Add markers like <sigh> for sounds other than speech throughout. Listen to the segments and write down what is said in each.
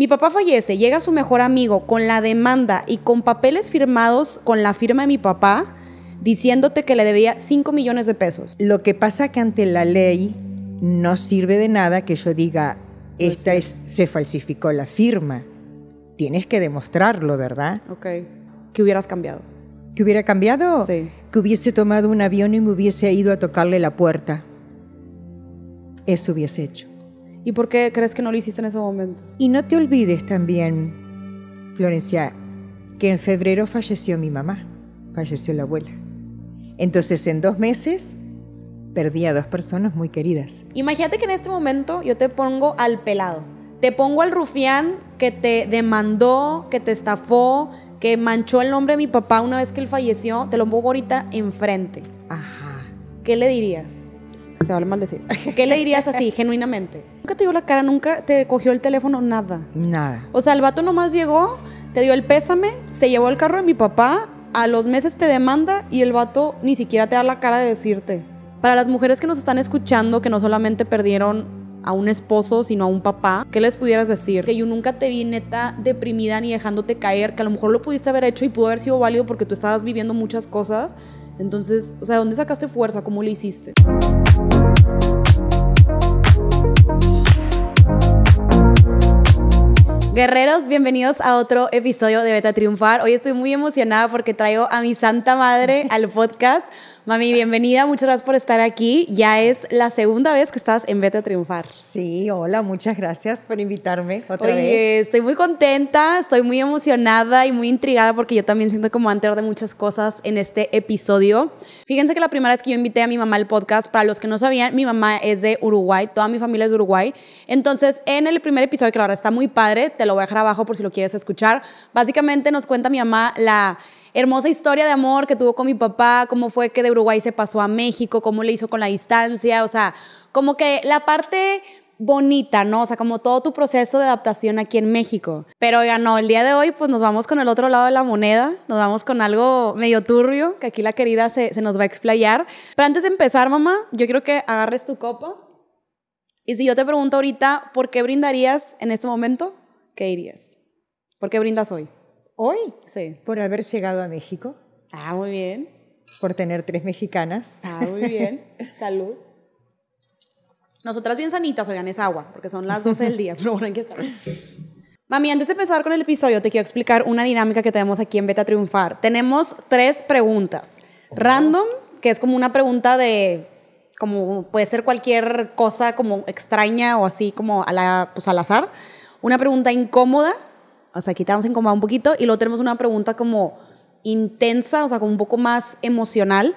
Mi papá fallece, llega su mejor amigo con la demanda y con papeles firmados con la firma de mi papá diciéndote que le debía 5 millones de pesos. Lo que pasa que ante la ley no sirve de nada que yo diga, esta es, se falsificó la firma. Tienes que demostrarlo, ¿verdad? Ok. ¿Qué hubieras cambiado? ¿Que hubiera cambiado? Sí. Que hubiese tomado un avión y me hubiese ido a tocarle la puerta. Eso hubiese hecho. ¿Y por qué crees que no lo hiciste en ese momento? Y no te olvides también, Florencia, que en febrero falleció mi mamá, falleció la abuela. Entonces, en dos meses, perdí a dos personas muy queridas. Imagínate que en este momento yo te pongo al pelado. Te pongo al rufián que te demandó, que te estafó, que manchó el nombre de mi papá una vez que él falleció. Te lo pongo ahorita enfrente. Ajá. ¿Qué le dirías? Se vale mal decir. <laughs> ¿Qué le dirías así, genuinamente? Nunca te dio la cara, nunca te cogió el teléfono, nada. Nada. O sea, el vato nomás llegó, te dio el pésame, se llevó el carro de mi papá, a los meses te demanda y el vato ni siquiera te da la cara de decirte. Para las mujeres que nos están escuchando, que no solamente perdieron a un esposo, sino a un papá, ¿qué les pudieras decir? Que yo nunca te vi neta deprimida ni dejándote caer, que a lo mejor lo pudiste haber hecho y pudo haber sido válido porque tú estabas viviendo muchas cosas. Entonces, o sea, ¿dónde sacaste fuerza? ¿Cómo le hiciste? Guerreros, bienvenidos a otro episodio de Beta Triunfar. Hoy estoy muy emocionada porque traigo a mi santa madre al podcast. Mami, bienvenida, muchas gracias por estar aquí. Ya es la segunda vez que estás en Beta Triunfar. Sí, hola, muchas gracias por invitarme otra Oye, vez. estoy muy contenta, estoy muy emocionada y muy intrigada porque yo también siento como antes de muchas cosas en este episodio. Fíjense que la primera vez que yo invité a mi mamá al podcast, para los que no sabían, mi mamá es de Uruguay, toda mi familia es de Uruguay. Entonces, en el primer episodio, que la verdad está muy padre, te lo voy a dejar abajo por si lo quieres escuchar, básicamente nos cuenta mi mamá la hermosa historia de amor que tuvo con mi papá, cómo fue que de Uruguay se pasó a México, cómo le hizo con la distancia, o sea, como que la parte bonita, ¿no? O sea, como todo tu proceso de adaptación aquí en México. Pero oigan, no, el día de hoy pues nos vamos con el otro lado de la moneda, nos vamos con algo medio turbio, que aquí la querida se, se nos va a explayar. Pero antes de empezar, mamá, yo quiero que agarres tu copa. Y si yo te pregunto ahorita, ¿por qué brindarías en este momento? ¿Qué dirías? ¿Por qué brindas hoy? Hoy, Sí. por haber llegado a México, Ah, muy bien. por tener tres mexicanas. Ah, muy bien. <laughs> Salud. Nosotras bien sanitas, oigan, es agua, porque son las 12 del día, pero bueno, hay que estar. Mami, antes de empezar con el episodio, te quiero explicar una dinámica que tenemos aquí en Beta Triunfar. Tenemos tres preguntas. Random, que es como una pregunta de, como puede ser cualquier cosa como extraña o así como a la, pues al azar. Una pregunta incómoda, o sea, aquí te vamos a incomodar un poquito. Y luego tenemos una pregunta como intensa, o sea, como un poco más emocional.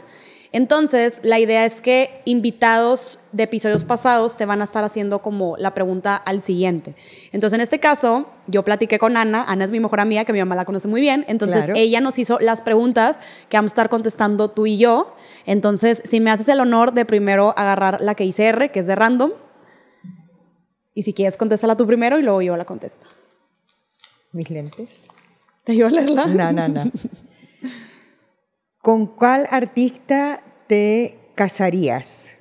Entonces, la idea es que invitados de episodios pasados te van a estar haciendo como la pregunta al siguiente. Entonces, en este caso, yo platiqué con Ana. Ana es mi mejor amiga, que mi mamá la conoce muy bien. Entonces, Claro. ella nos hizo las preguntas que vamos a estar contestando tú y yo. Entonces, si me haces el honor de primero agarrar la que hice R, que es de random. Y si quieres, contéstala tú primero y luego yo la contesto. Mis lentes. ¿Te ayudo a leerla? No, no, no. ¿Con cuál artista te casarías?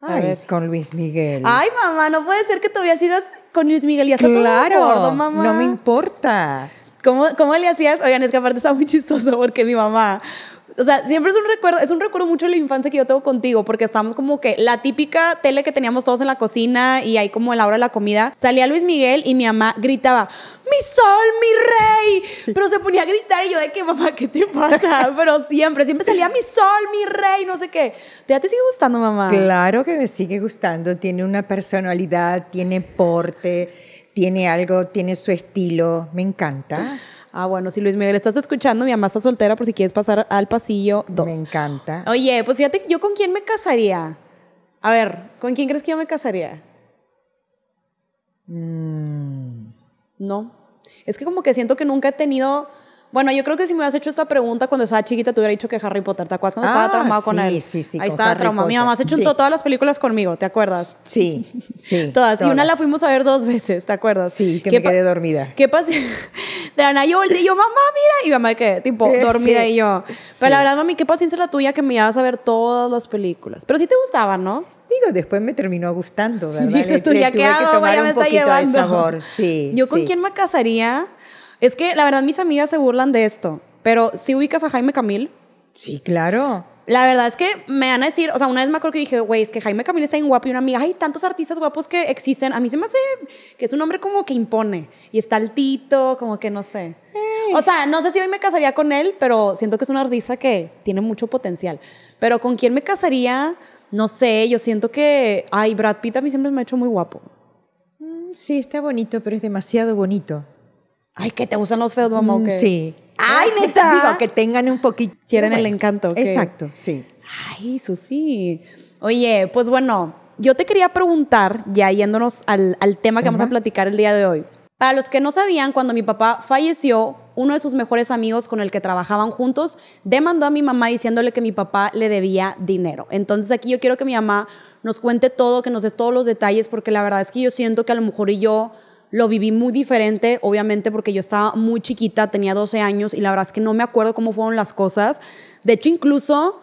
A ver. con Luis Miguel. Ay, mamá, no puede ser que todavía sigas con Luis Miguel. Ya está todo claro, gordo, mamá. no me importa. ¿Cómo, ¿Cómo le hacías? Oigan, es que aparte está muy chistoso porque mi mamá, o sea, siempre es un recuerdo, es un recuerdo mucho de la infancia que yo tengo contigo, porque estábamos como que la típica tele que teníamos todos en la cocina y ahí como en la hora de la comida, salía Luis Miguel y mi mamá gritaba, mi sol, mi rey, pero se ponía a gritar y yo de que mamá, ¿qué te pasa? <laughs> pero siempre, siempre salía mi sol, mi rey, no sé qué. ¿Ya te sigue gustando, mamá? Claro que me sigue gustando. Tiene una personalidad, tiene porte, tiene algo, tiene su estilo. Me encanta. Ah, bueno, si Luis Miguel estás escuchando, mi mamá está soltera por si quieres pasar al pasillo 2. Me encanta. Oye, pues fíjate yo con quién me casaría. A ver, ¿con quién crees que yo me casaría? Mm. No. Es que como que siento que nunca he tenido. Bueno, yo creo que si me hubieras hecho esta pregunta cuando estaba chiquita, te hubiera dicho que Harry Potter. ¿Te acuerdas cuando estaba Ah, traumado con sí, él? sí, sí, Ahí con estaba Harry traumado. Mi mamá se echó Sí. todas las películas conmigo, ¿te acuerdas? Sí, sí. <laughs> Todas. Y una todas. la fuimos a ver dos veces, ¿te acuerdas? Sí, que ¿Qué me quedé dormida. ¿Qué pasa? <laughs> De la nada yo volteé y yo, mamá, mira. Y mamá, que, tipo, dormida sí. y yo. Pero la verdad, mami, qué paciencia la tuya que me ibas a ver todas las películas. Pero sí te gustaban, ¿no? Digo, después me terminó gustando, <laughs> ¿verdad? Dices tú, ¿ya qué que hago? tomar Vaya, un está poquito de llevando. sabor, sí. ¿Yo con sí. quién me casaría? Es que la verdad mis amigas se burlan de esto, pero si ubicas a Jaime Camil, Sí, claro. la verdad es que me van a decir, o sea, una vez me acuerdo que dije, güey, es que Jaime Camil está bien guapo y una amiga, hay tantos artistas guapos que existen. A mí se me hace que es un hombre como que impone y está altito, como que no sé. O sea, no sé si hoy me casaría con él, pero siento que es una artista que tiene mucho potencial. Pero con quién me casaría, no sé, yo siento que, ay, Brad Pitt a mí siempre me ha hecho muy guapo. Sí, está bonito, pero es demasiado bonito. Ay, que te gustan los feos, mamá, ¿o Mm? Sí. Ay, <laughs> neta. Digo, que tengan un poquito. Quieren el encanto. Exacto, sí. Ay, Susi. Oye, pues bueno, yo te quería preguntar, ya yéndonos al, al tema que vamos a platicar el día de hoy. Para los que no sabían, cuando mi papá falleció, uno de sus mejores amigos con el que trabajaban juntos demandó a mi mamá diciéndole que mi papá le debía dinero. Entonces aquí yo quiero que mi mamá nos cuente todo, que nos dé todos los detalles, porque la verdad es que yo siento que a lo mejor y yo lo viví muy diferente, obviamente porque yo estaba muy chiquita, tenía 12 años y la verdad es que no me acuerdo cómo fueron las cosas. De hecho, incluso,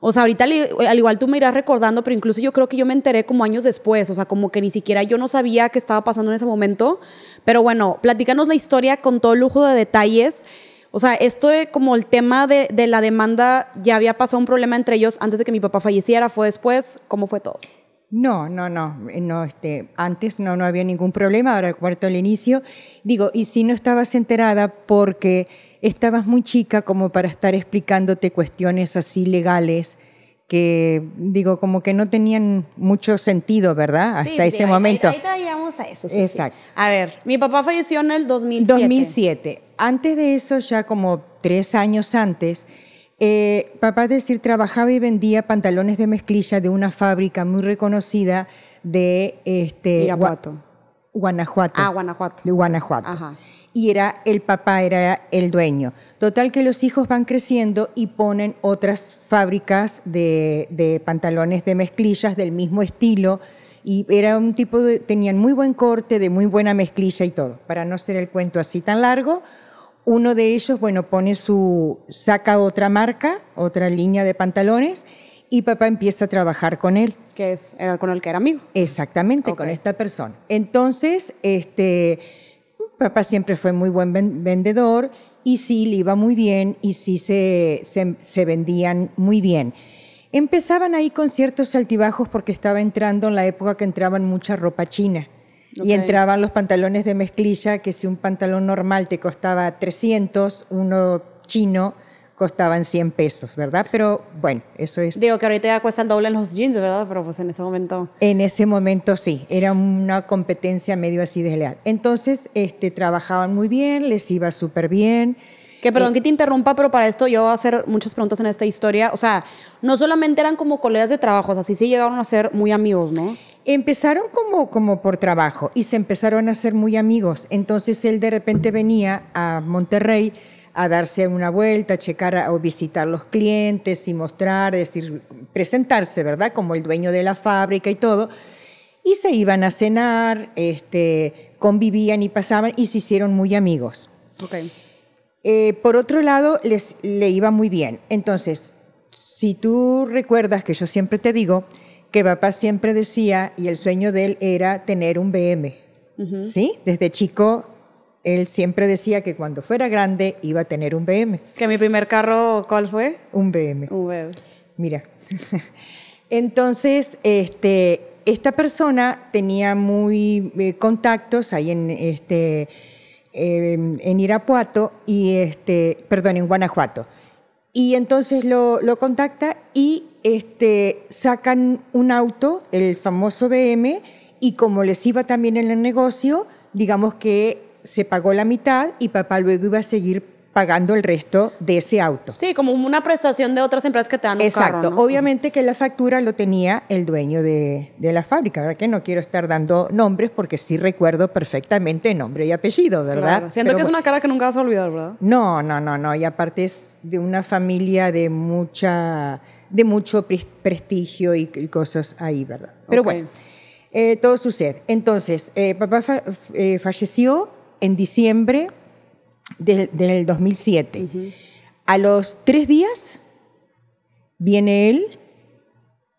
o sea, ahorita al, al igual tú me irás recordando, pero incluso yo creo que yo me enteré como años después, o sea, como que ni siquiera yo no sabía qué estaba pasando en ese momento. Pero bueno, platícanos la historia con todo lujo de detalles. O sea, esto de como el tema de, de la demanda, ya había pasado un problema entre ellos antes de que mi papá falleciera, fue después, ¿cómo fue todo? No, no, no, no, este, antes no, no había ningún problema, ahora cuarto al inicio. Digo, y si no estabas enterada porque estabas muy chica como para estar explicándote cuestiones así legales que, digo, como que no tenían mucho sentido, ¿verdad? Hasta Sí, ese sí, ahí- momento. Ahí, ahí llegamos a eso. sí, sí. Exacto. A ver, mi papá falleció en el 2007. 2007. Antes de eso, ya como tres años antes, eh, papá, es decir, trabajaba y vendía pantalones de mezclilla de una fábrica muy reconocida de este, Irapuato. Guanajuato. Ah, Guanajuato. De Guanajuato. Ajá. Y era el papá, era el dueño. Total que los hijos van creciendo y ponen otras fábricas de, de pantalones de mezclillas del mismo estilo. Y era un tipo de, tenían muy buen corte, de muy buena mezclilla y todo. Para no hacer el cuento así tan largo, uno de ellos, bueno, pone su, saca otra marca, otra línea de pantalones y papá empieza a trabajar con él. Que es, era con el que era amigo. Exactamente, con esta persona. Entonces, este, papá siempre fue muy buen ven- vendedor y sí le iba muy bien y sí se, se, se vendían muy bien. Empezaban ahí con ciertos altibajos porque estaba entrando en la época que entraban mucha ropa china. Y entraban los pantalones de mezclilla, que si un pantalón normal te costaba 300, uno chino costaban 100 pesos, ¿verdad? Pero bueno, eso es... Digo que ahorita ya cuesta el doble en los jeans, ¿verdad? Pero pues en ese momento. En ese momento sí, era una competencia medio así desleal. Entonces, este, trabajaban muy bien, les iba súper bien. Que perdón que te interrumpa, pero para esto yo voy a hacer muchas preguntas en esta historia. O sea, no solamente eran como colegas de trabajo, o sea, sí sí llegaron a ser muy amigos, ¿no? Empezaron como, como por trabajo y se empezaron a hacer muy amigos. Entonces él de repente venía a Monterrey a darse una vuelta, a checar a- o visitar los clientes y mostrar, es decir, presentarse, ¿verdad? Como el dueño de la fábrica y todo. Y se iban a cenar, este, convivían y pasaban y se hicieron muy amigos. Ok. Eh, por otro lado, les, le iba muy bien. Entonces, si tú recuerdas que yo siempre te digo que papá siempre decía, y el sueño de él era tener un BM, ¿sí? Desde chico, él siempre decía que cuando fuera grande iba a tener un BM, Que mi primer carro, ¿cuál fue? un BM. Un bebé. Mira. <laughs> Entonces, este, esta persona tenía muy eh, contactos ahí en, este, eh, en Irapuato y este, perdón, en Guanajuato. Y entonces lo, lo contacta y este, sacan un auto, el famoso BM, y como les iba también en el negocio, digamos que se pagó la mitad y papá luego iba a seguir pagando el resto de ese auto. Sí, como una prestación de otras empresas que te dan un Exacto. carro, ¿no? Obviamente que la factura lo tenía el dueño de, de la fábrica, ¿verdad? Que no quiero estar dando nombres porque sí recuerdo perfectamente nombre y apellido, ¿verdad? Claro. Siento Pero que es una cara que nunca vas a olvidar, ¿verdad? No, no, no, no. Y aparte es de una familia de mucha, de mucho pres- prestigio y, y cosas ahí, ¿verdad? Pero bueno, eh, todo sucede. Entonces, eh, papá fa- eh, falleció en diciembre del, del 2007. A los tres días viene él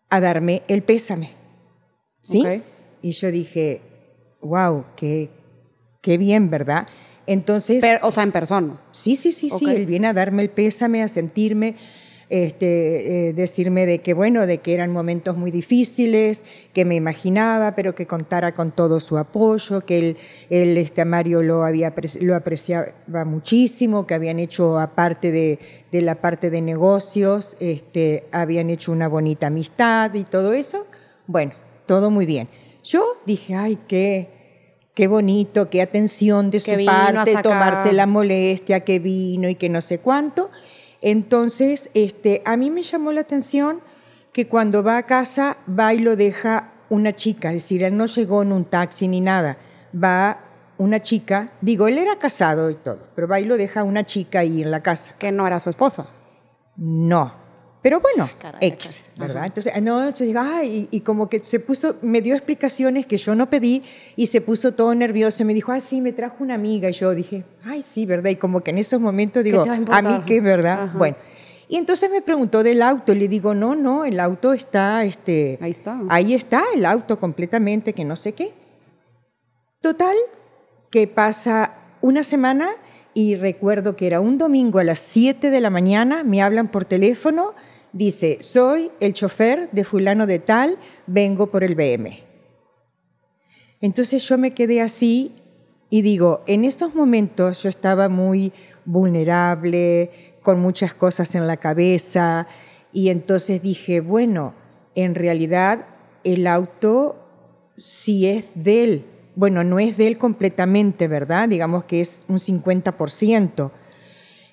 a darme el pésame. ¿Sí? Y yo dije, wow, qué, qué bien, ¿verdad? Entonces, Pero, o sea, en persona. sí, sí, sí, sí, él viene a darme el pésame, a sentirme, este, eh, decirme de que, bueno, de que eran momentos muy difíciles, que me imaginaba, pero que contara con todo su apoyo, que él, él este, Mario lo, había, lo apreciaba muchísimo, que habían hecho, aparte de, de la parte de negocios, este, habían hecho una bonita amistad y todo eso. Bueno, todo muy bien. Yo dije, ay, qué, qué bonito, qué atención de Que su parte, tomarse la molestia que vino y que no sé cuánto. Entonces, este, a mí me llamó la atención que cuando va a casa va y lo deja una chica, es decir, él no llegó en un taxi ni nada, va una chica, digo, él era casado y todo, pero va y lo deja una chica ahí en la casa. Que no era su esposa. No. Pero bueno, Caray, X. ¿verdad? Entonces, ah, no, yo digo, ay, y, y como que se puso, me dio explicaciones que yo no pedí y se puso todo nervioso. Me dijo, ah, sí, me trajo una amiga. Y yo dije, ay, sí, ¿verdad? Y como que en esos momentos digo, a mí qué, ¿verdad? Ajá. Bueno. Y entonces me preguntó del auto. Le digo, no, no, el auto está, este, Ahí está. Ahí está el auto completamente, que no sé qué. Total, que pasa una semana y recuerdo que era un domingo a las 7 de la mañana, me hablan por teléfono, dice, soy el chofer de fulano de tal, vengo por el BM. Entonces yo me quedé así y digo, en esos momentos yo estaba muy vulnerable, con muchas cosas en la cabeza, y entonces dije, bueno, en realidad el auto sí es de él. Bueno, no es de él completamente, ¿verdad? Digamos que es un 50%.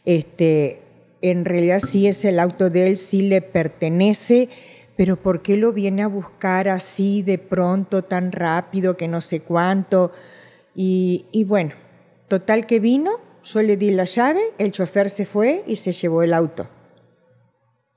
Este, en realidad sí es el auto de él, sí le pertenece, pero ¿por qué lo viene a buscar así de pronto, tan rápido, que no sé cuánto? Y, bueno, total que vino, yo le di la llave, el chofer se fue y se llevó el auto.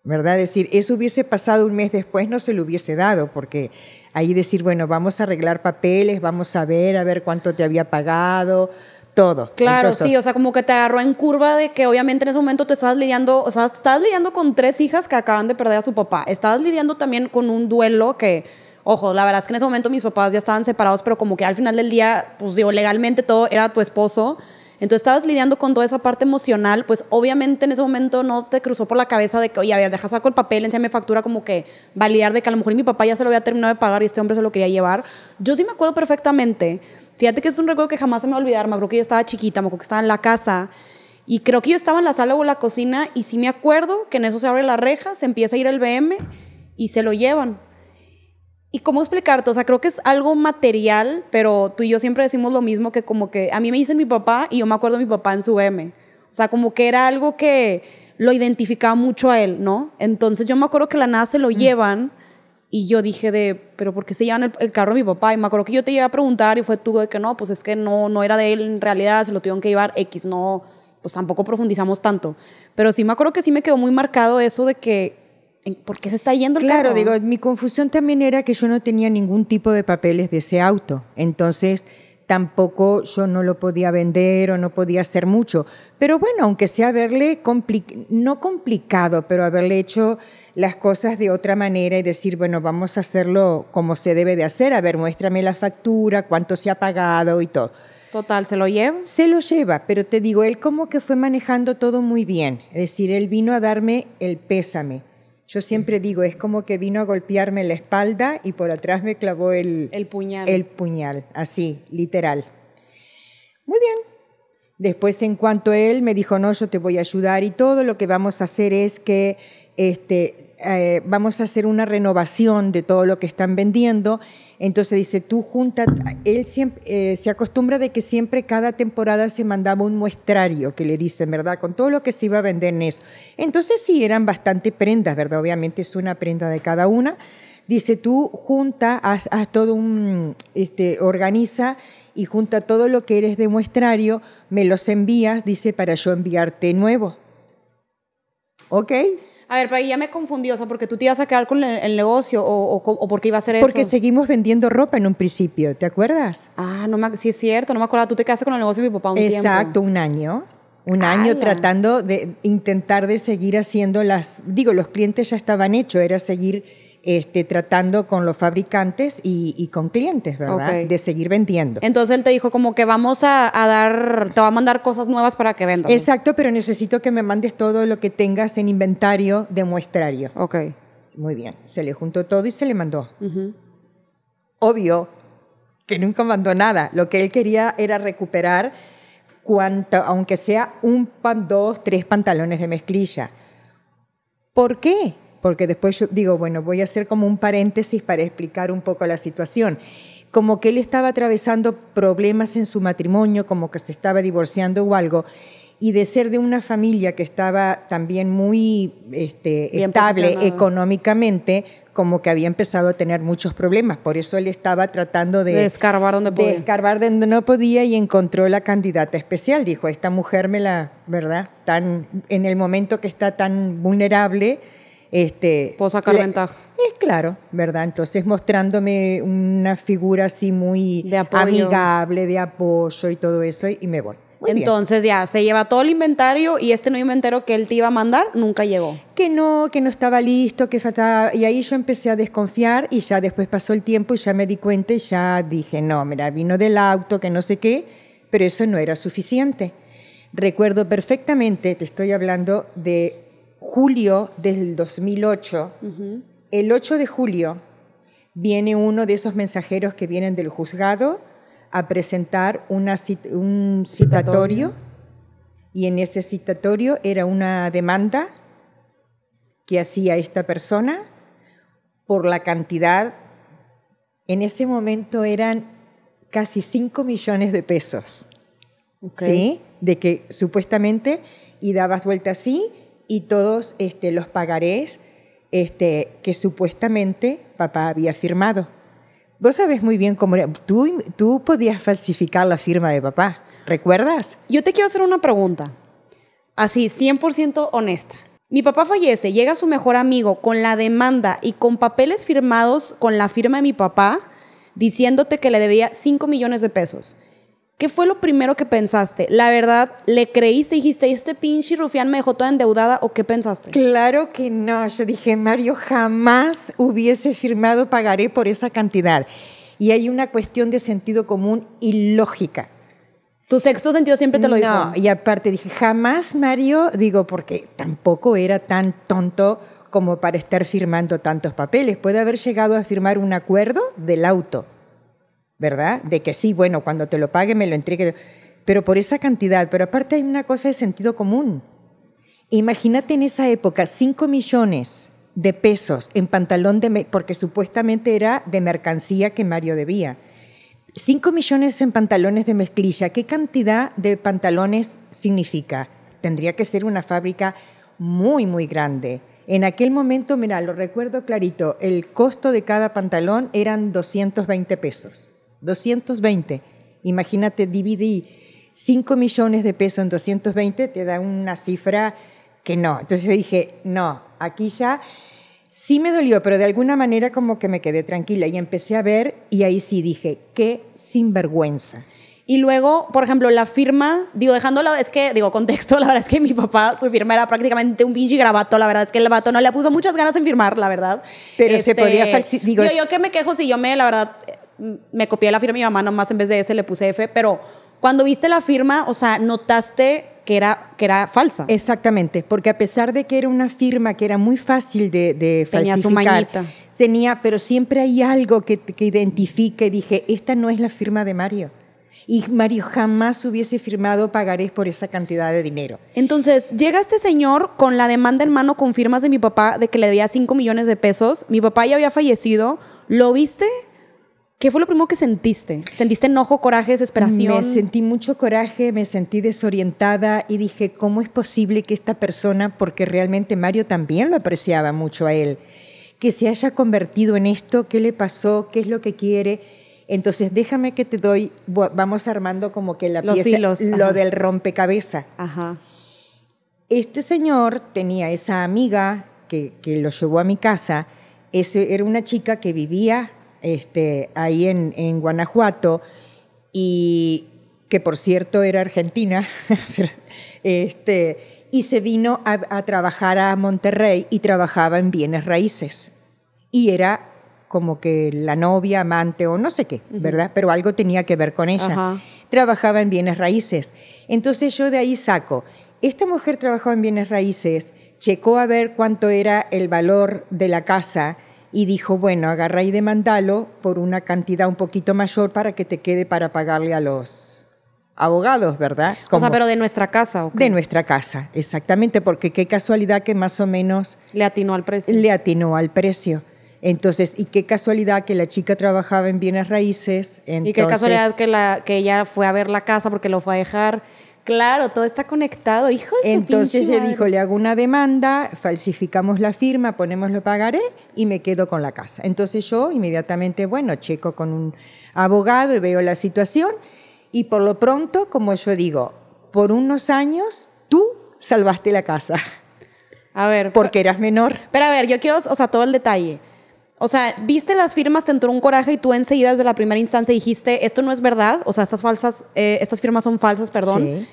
¿Verdad? Es decir, eso hubiese pasado un mes después, no se lo hubiese dado, porque ahí decir, bueno, vamos a arreglar papeles, vamos a ver, a ver cuánto te había pagado, todo. Claro, Entonces, sí, o sea, como que te agarró en curva de que obviamente en ese momento te estabas lidiando, o sea, estabas lidiando con tres hijas que acaban de perder a su papá. Estabas lidiando también con un duelo que, ojo, la verdad es que en ese momento mis papás ya estaban separados, pero como que al final del día, pues digo, legalmente todo era tu esposo. Entonces estabas lidiando con toda esa parte emocional, pues obviamente en ese momento no te cruzó por la cabeza de que, oye, a ver, deja saco el papel, enséñame factura, como que validar de que a lo mejor mi papá ya se lo había terminado de pagar y este hombre se lo quería llevar. Yo sí me acuerdo perfectamente, fíjate que es un recuerdo que jamás se me va a olvidar, me acuerdo que yo estaba chiquita, me acuerdo que estaba en la casa y creo que yo estaba en la sala o en la cocina y sí me acuerdo que en eso se abre la reja, se empieza a ir el BM y se lo llevan. ¿Y cómo explicarte? O sea, creo que es algo material, pero tú y yo siempre decimos lo mismo que como que a mí me dice mi papá y yo me acuerdo de mi papá en su M. O sea, como que era algo que lo identificaba mucho a él, ¿no? Entonces yo me acuerdo que la nada se lo llevan y yo dije de, pero ¿por qué se llevan el, el carro de mi papá? Y me acuerdo que yo te iba a preguntar y fue tú de que no, pues es que no, no era de él en realidad, se lo tuvieron que llevar X, no, pues tampoco profundizamos tanto. Pero sí me acuerdo que sí me quedó muy marcado eso de que, ¿en- ¿por qué se está yendo el Claro, carro? digo, mi confusión también era que yo no tenía ningún tipo de papeles de ese auto. Entonces, tampoco yo no lo podía vender o no podía hacer mucho. Pero bueno, aunque sea haberle, compli- no complicado, pero haberle hecho las cosas de otra manera y decir, bueno, vamos a hacerlo como se debe de hacer. A ver, muéstrame la factura, cuánto se ha pagado y todo. Total, se lo lleva. Se lo lleva, pero te digo, él como que fue manejando todo muy bien. Es decir, él vino a darme el pésame. Yo siempre digo, es como que vino a golpearme la espalda y por atrás me clavó el, El puñal. el puñal, así, literal. Muy bien. Después, en cuanto a él, me dijo, no, yo te voy a ayudar y todo lo que vamos a hacer es que este, eh, vamos a hacer una renovación de todo lo que están vendiendo. Entonces dice, tú junta, él siempre, eh, se acostumbra de que siempre cada temporada se mandaba un muestrario, que le dicen, ¿verdad? Con todo lo que se iba a vender en eso. Entonces sí, eran bastante prendas, ¿verdad? Obviamente es una prenda de cada una. Dice, tú junta, haz, haz todo un, este, organiza y junta todo lo que eres de muestrario, me los envías, dice, para yo enviarte nuevo. ¿Ok? A ver, pero ahí ya me confundí, o sea, porque tú te ibas a quedar con el, el negocio o, o, o porque iba a hacer eso. Porque seguimos vendiendo ropa en un principio, ¿te acuerdas? Ah, no me, sí es cierto, no me acuerdo. Tú te quedaste con el negocio de mi papá un Exacto, tiempo. un año. Un año tratando de intentar de seguir haciendo las... Digo, los clientes ya estaban hechos, era seguir este, tratando con los fabricantes y, y con clientes, ¿verdad? De seguir vendiendo. Entonces él te dijo como que vamos a, a dar, te va a mandar cosas nuevas para que vendas. Exacto, pero necesito que me mandes todo lo que tengas en inventario de muestrario. Ok. Muy bien, se le juntó todo y se le mandó. Obvio que nunca mandó nada. Lo que él quería era recuperar, cuanto, aunque sea un pan, dos, tres pantalones de mezclilla. ¿Por qué? Porque después yo digo, bueno, voy a hacer como un paréntesis para explicar un poco la situación. Como que él estaba atravesando problemas en su matrimonio, como que se estaba divorciando o algo, y de ser de una familia que estaba también muy este, Bien estable económicamente, como que había empezado a tener muchos problemas. Por eso él estaba tratando de, De escarbar donde podía. de escarbar donde no podía y encontró la candidata especial. Dijo, esta mujer me la, ¿verdad? Tan, en el momento que está tan vulnerable, este... Puedo sacar le- ventaja. Es claro, ¿verdad? Entonces mostrándome una figura así muy De amigable, de apoyo y todo eso, y me voy. Muy bien. Entonces ya, se lleva todo el inventario y este nuevo inventario que él te iba a mandar nunca llegó. que no, que no estaba listo, que faltaba. Y ahí yo empecé a desconfiar y ya después pasó el tiempo y ya me di cuenta y ya dije, no, mira, vino del auto, que no sé qué, pero eso no era suficiente. Recuerdo perfectamente, te estoy hablando de julio del 2008. El 8 de julio viene uno de esos mensajeros que vienen del juzgado a presentar una cit- un citatorio y en ese citatorio era una demanda que hacía esta persona por la cantidad, en ese momento eran casi 5 millones de pesos. ¿sí? De que supuestamente, y dabas vuelta así, y todos este, los pagarés este, que supuestamente papá había firmado. Vos sabés muy bien cómo era. Tú, tú podías falsificar la firma de papá, ¿recuerdas? Yo te quiero hacer una pregunta, así 100% honesta. Mi papá fallece, llega su mejor amigo con la demanda y con papeles firmados con la firma de mi papá diciéndote que le debía 5 millones de pesos. ¿Qué fue lo primero que pensaste? ¿La verdad le creíste? ¿Dijiste, este pinche rufián me dejó toda endeudada o qué pensaste? Claro que no. Yo dije, Mario, jamás hubiese firmado pagaré por esa cantidad. Y hay una cuestión de sentido común y lógica. Tu sexto sentido siempre te lo dijo. No, y aparte dije, jamás, Mario, digo, porque tampoco era tan tonto como para estar firmando tantos papeles. Puede haber llegado a firmar un acuerdo del auto, ¿verdad? De que sí, bueno, cuando te lo pague me lo entregue. Pero por esa cantidad. Pero aparte hay una cosa de sentido común. Imagínate en esa época 5 millones de pesos en pantalón de... porque supuestamente era de mercancía que Mario debía. 5 millones en pantalones de mezclilla. ¿Qué cantidad de pantalones significa? Tendría que ser una fábrica muy, muy grande. En aquel momento, mira, lo recuerdo clarito, el costo de cada pantalón eran 220 pesos. 220. Imagínate, dividí 5 millones de pesos en 220, te da una cifra que no. Entonces yo dije, no, aquí ya sí me dolió, pero de alguna manera como que me quedé tranquila y empecé a ver y ahí sí dije, qué sinvergüenza. Y luego, por ejemplo, la firma, digo, dejándolo, es que, digo, contexto, la verdad es que mi papá, su firma era prácticamente un pinche grabato, la verdad es que el vato no le puso muchas ganas en firmar, la verdad. Este, Pero se podía falsi- digo, yo, que me quejo si yo me, la verdad, me copié la firma de mi mamá, nomás en vez de S le puse F, pero cuando viste la firma, o sea, notaste que era, que era falsa. Exactamente, porque a pesar de que era una firma que era muy fácil de, de Tenía falsificar, tenía, pero siempre hay algo que, que identifique. Dije, esta no es la firma de Mario. Y Mario jamás hubiese firmado pagarés por esa cantidad de dinero. Entonces, llega este señor con la demanda en mano con firmas de mi papá de que le debía 5 millones de pesos. Mi papá ya había fallecido. ¿Lo viste? ¿Qué fue lo primero que sentiste? ¿Sentiste enojo, coraje, desesperación? Me sentí mucho coraje, me sentí desorientada y dije, ¿cómo es posible que esta persona, porque realmente Mario también lo apreciaba mucho a él, que se haya convertido en esto? ¿Qué le pasó? ¿Qué es lo que quiere? Entonces, déjame que te doy, vamos armando como que la Los pieza, hilos, lo ajá. del rompecabezas. Ajá. Este señor tenía esa amiga que, que lo llevó a mi casa. Ese, era una chica que vivía este, ahí en, en Guanajuato y que por cierto era argentina. <laughs> este, y se vino a, a trabajar a Monterrey y trabajaba en bienes raíces. y era como que la novia, amante o no sé qué, ¿verdad? Pero algo tenía que ver con ella. Ajá. Trabajaba en bienes raíces. Entonces yo de ahí saco, esta mujer trabajaba en bienes raíces, checó a ver cuánto era el valor de la casa y dijo, bueno, agarra y demandalo por una cantidad un poquito mayor para que te quede para pagarle a los abogados, ¿verdad? O sea, pero de nuestra casa, ¿ok? de nuestra casa, exactamente, porque qué casualidad que más o menos Le atinó al precio. le atinó al precio. Entonces, y qué casualidad que la chica trabajaba en bienes raíces. y qué entonces- casualidad que, la, que ella fue a ver la casa porque lo fue a dejar. Claro, todo está conectado. Hijo de Entonces se dijo, le hago una demanda, falsificamos la firma, ponemos lo pagaré y me quedo con la casa. Entonces yo inmediatamente, bueno, checo con un abogado y veo la situación y por lo pronto, como yo digo, por unos años tú salvaste la casa A ver, porque eras menor. Pero a ver, yo quiero, o sea, todo el detalle. O sea, viste las firmas, te entró un coraje y tú enseguida desde la primera instancia dijiste, esto no es verdad, o sea, estas falsas, eh, estas firmas son falsas, perdón. Sí.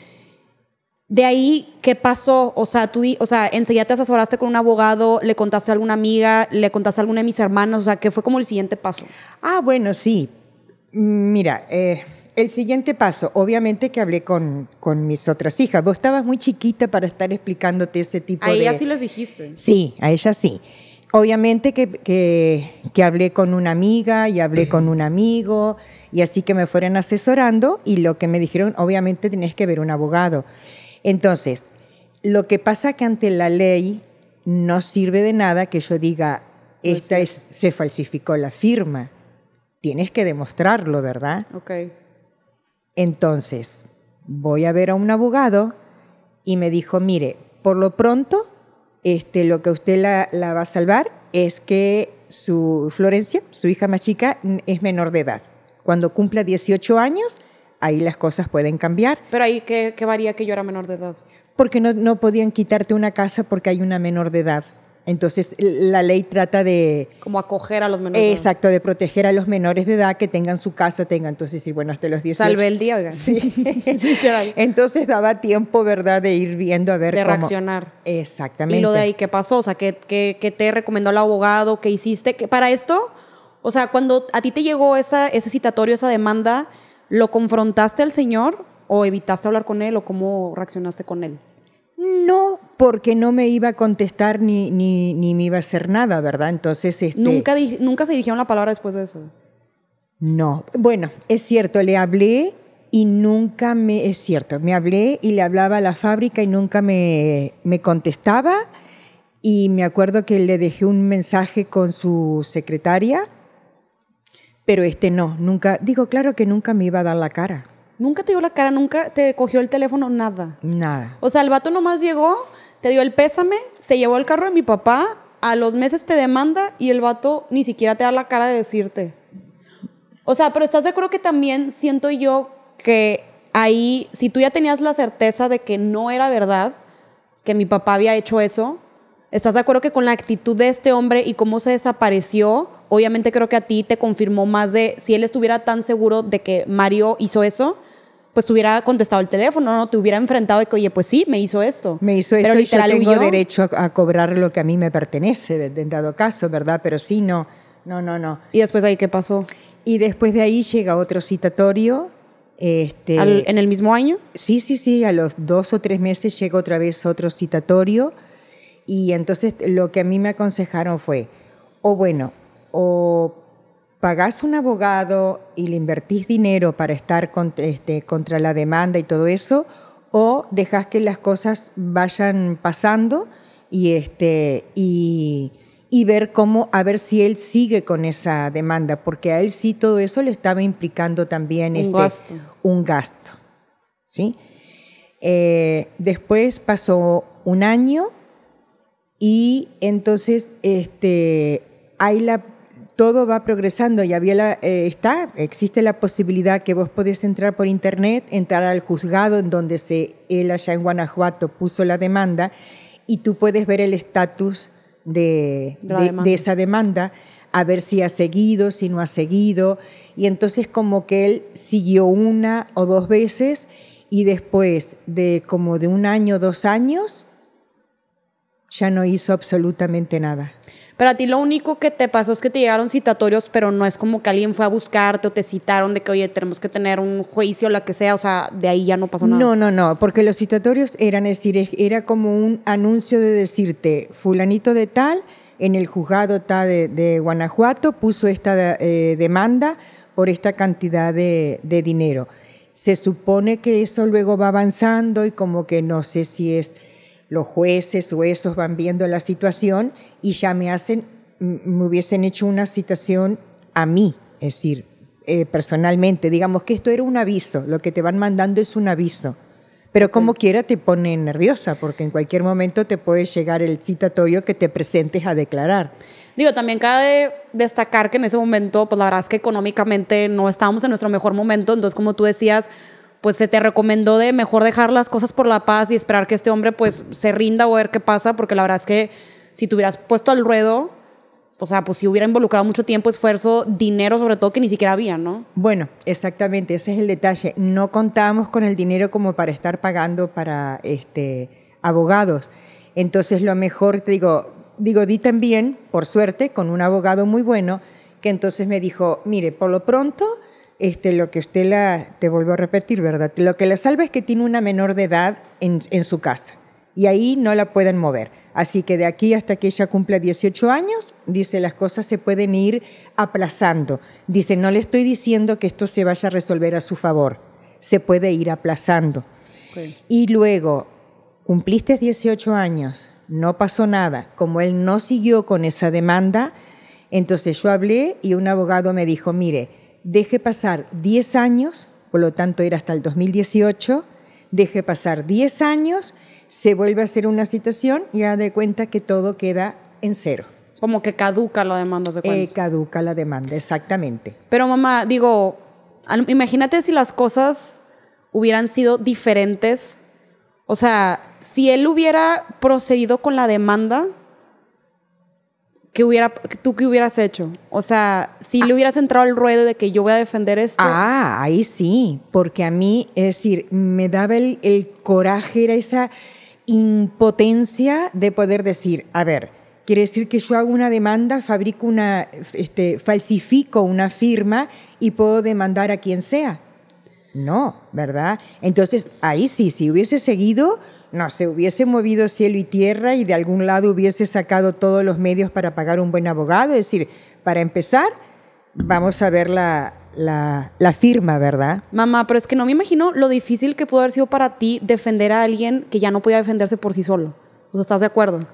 De ahí, ¿qué pasó? O sea, tú, o sea, enseguida te asesoraste con un abogado, le contaste a alguna amiga, le contaste a alguna de mis hermanos, o sea, ¿qué fue como el siguiente paso? Ah, bueno, sí. Mira, eh, el siguiente paso, obviamente que hablé con, con mis otras hijas. Vos estabas muy chiquita para estar explicándote ese tipo A de... ellas sí les dijiste. Sí, a ella sí. Obviamente que, que, que hablé con una amiga y hablé con un amigo y así que me fueron asesorando y lo que me dijeron, obviamente tenés que ver un abogado. Entonces, lo que pasa que ante la ley no sirve de nada que yo diga, esta es, se falsificó la firma. Tienes que demostrarlo, ¿verdad? Ok. Entonces, voy a ver a un abogado y me dijo, mire, por lo pronto, este, lo que usted la, la va a salvar es que su Florencia, su hija más chica, es menor de edad. Cuando cumpla 18 años, ahí las cosas pueden cambiar, Pero ahí, ¿qué, qué varía que yo era menor de edad? porque no, no podían quitarte una casa porque hay una menor de edad. Entonces, la ley trata de, Como acoger a los menores. exacto, de proteger a los menores de edad que tengan su casa, tengan, entonces, sí, bueno, hasta los 18. Salvé el día, oigan. Sí. <laughs> Entonces daba tiempo, ¿verdad?, de ir viendo a ver De cómo. reaccionar. Exactamente. Y lo de ahí, ¿qué pasó? O sea, ¿qué, qué, qué te recomendó el abogado? ¿Qué hiciste? ¿Qué- para esto, o sea, cuando a ti te llegó esa, ese citatorio, esa demanda, ¿lo confrontaste al señor o evitaste hablar con él o cómo reaccionaste con él? No, porque no me iba a contestar ni, ni, ni me iba a hacer nada, ¿verdad? Entonces, este, Nunca, di- nunca se dirigieron la palabra después de eso. No, bueno, es cierto, le hablé y nunca me, es cierto, me hablé y le hablaba a la fábrica y nunca me, me contestaba. Y me acuerdo que le dejé un mensaje con su secretaria, pero este no, nunca, digo, claro que nunca me iba a dar la cara, Nunca te dio la cara, nunca te cogió el teléfono, nada. nada. O sea, el vato nomás llegó, te dio el pésame, se llevó el carro de mi papá, a los meses te demanda y el vato ni siquiera te da la cara de decirte. O sea, pero estás de acuerdo que también siento yo que ahí, si tú ya tenías la certeza de que no era verdad, que mi papá había hecho eso, ¿estás de acuerdo que con la actitud de este hombre y cómo se desapareció, obviamente creo que a ti te confirmó más de si él estuviera tan seguro de que Mario hizo eso? Pues te hubiera contestado el teléfono, ¿no? Te hubiera enfrentado de que, oye, pues sí, me hizo esto. Me hizo eso Pero y yo literal tengo huyó. derecho a, a cobrar lo que a mí me pertenece, en dado caso, ¿verdad? Pero sí, no, no, no, no. ¿Y después de ahí qué pasó? Y después de ahí llega otro citatorio. Este, Al- ¿En el mismo año? Sí, sí, sí, a los dos o tres meses llega otra vez otro citatorio y entonces lo que a mí me aconsejaron fue, o bueno, o pagás un abogado y le invertís dinero para estar contra, este, contra la demanda y todo eso, o dejás que las cosas vayan pasando y, este, y, y ver cómo, a ver si él sigue con esa demanda, porque a él sí todo eso le estaba implicando también Un este, gasto. un gasto. ¿sí? Eh, después pasó un año y entonces este, hay la, todo va progresando y había la, eh, está, existe la posibilidad que vos podés entrar por internet, entrar al juzgado en donde se, él allá en Guanajuato puso la demanda y tú puedes ver el estatus de, De de esa demanda, a ver si ha seguido, si no ha seguido. Y entonces como que él siguió una o dos veces y después de como de un año, dos años, ya no hizo absolutamente nada. Pero a ti lo único que te pasó es que te llegaron citatorios, pero no es como que alguien fue a buscarte o te citaron de que, oye, tenemos que tener un juicio o la que sea, o sea, de ahí ya no pasó nada. No, no, no, porque los citatorios eran, es decir, era como un anuncio de decirte, fulanito de tal, en el juzgado tal de, Guanajuato, puso esta eh, demanda por esta cantidad de, de dinero. Se supone que eso luego va avanzando y como que no sé si es los jueces o esos van viendo la situación y ya me hacen, me hubiesen hecho una citación a mí, es decir, eh, personalmente. Digamos que esto era un aviso, lo que te van mandando es un aviso. Pero como quiera te pone nerviosa, porque en cualquier momento te puede llegar el citatorio que te presentes a declarar. Digo, también cabe destacar que en ese momento, pues la verdad es que económicamente no estábamos en nuestro mejor momento, entonces como tú decías, pues se te recomendó de mejor dejar las cosas por la paz y esperar que este hombre pues se rinda o ver qué pasa, porque la verdad es que si te hubieras puesto al ruedo, o sea, pues si hubiera involucrado mucho tiempo, esfuerzo, dinero sobre todo que ni siquiera había, ¿no? Bueno, exactamente, ese es el detalle. No contábamos con el dinero como para estar pagando para este, abogados. Entonces lo mejor, te digo, digo, di también, por suerte, con un abogado muy bueno, que entonces me dijo, mire, por lo pronto este, lo que usted la, te vuelvo a repetir, ¿verdad? Lo que la salva es que tiene una menor de edad en, en su casa y ahí no la pueden mover. Así que de aquí hasta que ella cumpla 18 años, dice, las cosas se pueden ir aplazando. Dice, no le estoy diciendo que esto se vaya a resolver a su favor, se puede ir aplazando. Y luego, cumpliste 18 años, no pasó nada, como él no siguió con esa demanda, entonces yo hablé y un abogado me dijo, mire, deje pasar 10 años, por lo tanto era hasta el 2018, deje pasar 10 años, se vuelve a hacer una citación y haga de cuenta que todo queda en cero. Como que caduca la demanda, ¿se eh, caduca la demanda, exactamente. Pero mamá, digo, imagínate si las cosas hubieran sido diferentes. O sea, si él hubiera procedido con la demanda, ¿qué hubiera, ¿tú qué hubieras hecho? O sea, si le hubieras entrado al ruedo de que yo voy a defender esto. Ah, ahí sí, porque a mí, es decir, me daba el, coraje, era esa impotencia de poder decir, a ver, quiere decir que yo hago una demanda, fabrico una, este, falsifico una firma y puedo demandar a quien sea. No, ¿verdad? Entonces, ahí sí, si hubiese seguido, no se hubiese movido cielo y tierra y de algún lado hubiese sacado todos los medios para pagar un buen abogado. Es decir, para empezar, vamos a ver la, la, firma, ¿verdad? Mamá, pero es que no me imagino lo difícil que pudo haber sido para ti defender a alguien que ya no podía defenderse por sí solo. O sea, ¿estás de acuerdo?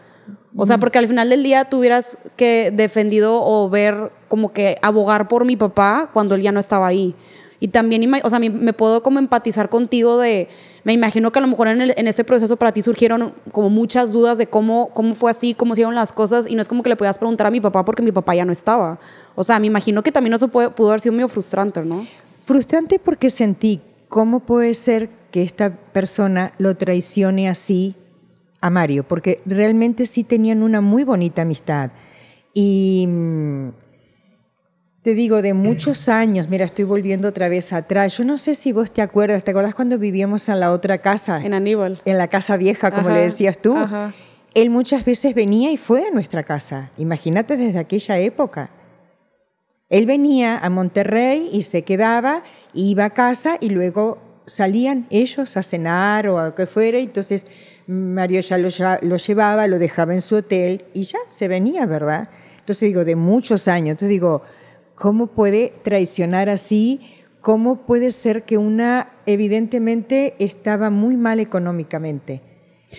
O sea, porque al final del día tuvieras que defendido o ver como que abogar por mi papá cuando él ya no estaba ahí. Y también, o sea, me puedo como empatizar contigo de, me imagino que a lo mejor en, en este proceso para ti surgieron como muchas dudas de cómo, cómo fue así, cómo hicieron las cosas, y no es como que le puedas preguntar a mi papá porque mi papá ya no estaba. O sea, me imagino que también eso puede, pudo haber sido medio frustrante, ¿no? Frustrante porque sentí, ¿cómo puede ser que esta persona lo traicione así a Mario? Porque realmente sí tenían una muy bonita amistad. Y mm, te digo, de muchos años, mira, estoy volviendo otra vez atrás. Yo no sé si vos te acuerdas, ¿te acuerdas cuando vivíamos en la otra casa? En Aníbal. En la casa vieja, como le decías tú. Él muchas veces venía y fue a nuestra casa. Imagínate desde aquella época. Él venía a Monterrey y se quedaba, iba a casa y luego salían ellos a cenar o a lo que fuera. Entonces Mario ya lo, lo llevaba, lo dejaba en su hotel y ya se venía, ¿verdad? Entonces digo, de muchos años. Entonces digo, ¿Cómo puede traicionar así? ¿Cómo puede ser que una evidentemente estaba muy mal económicamente?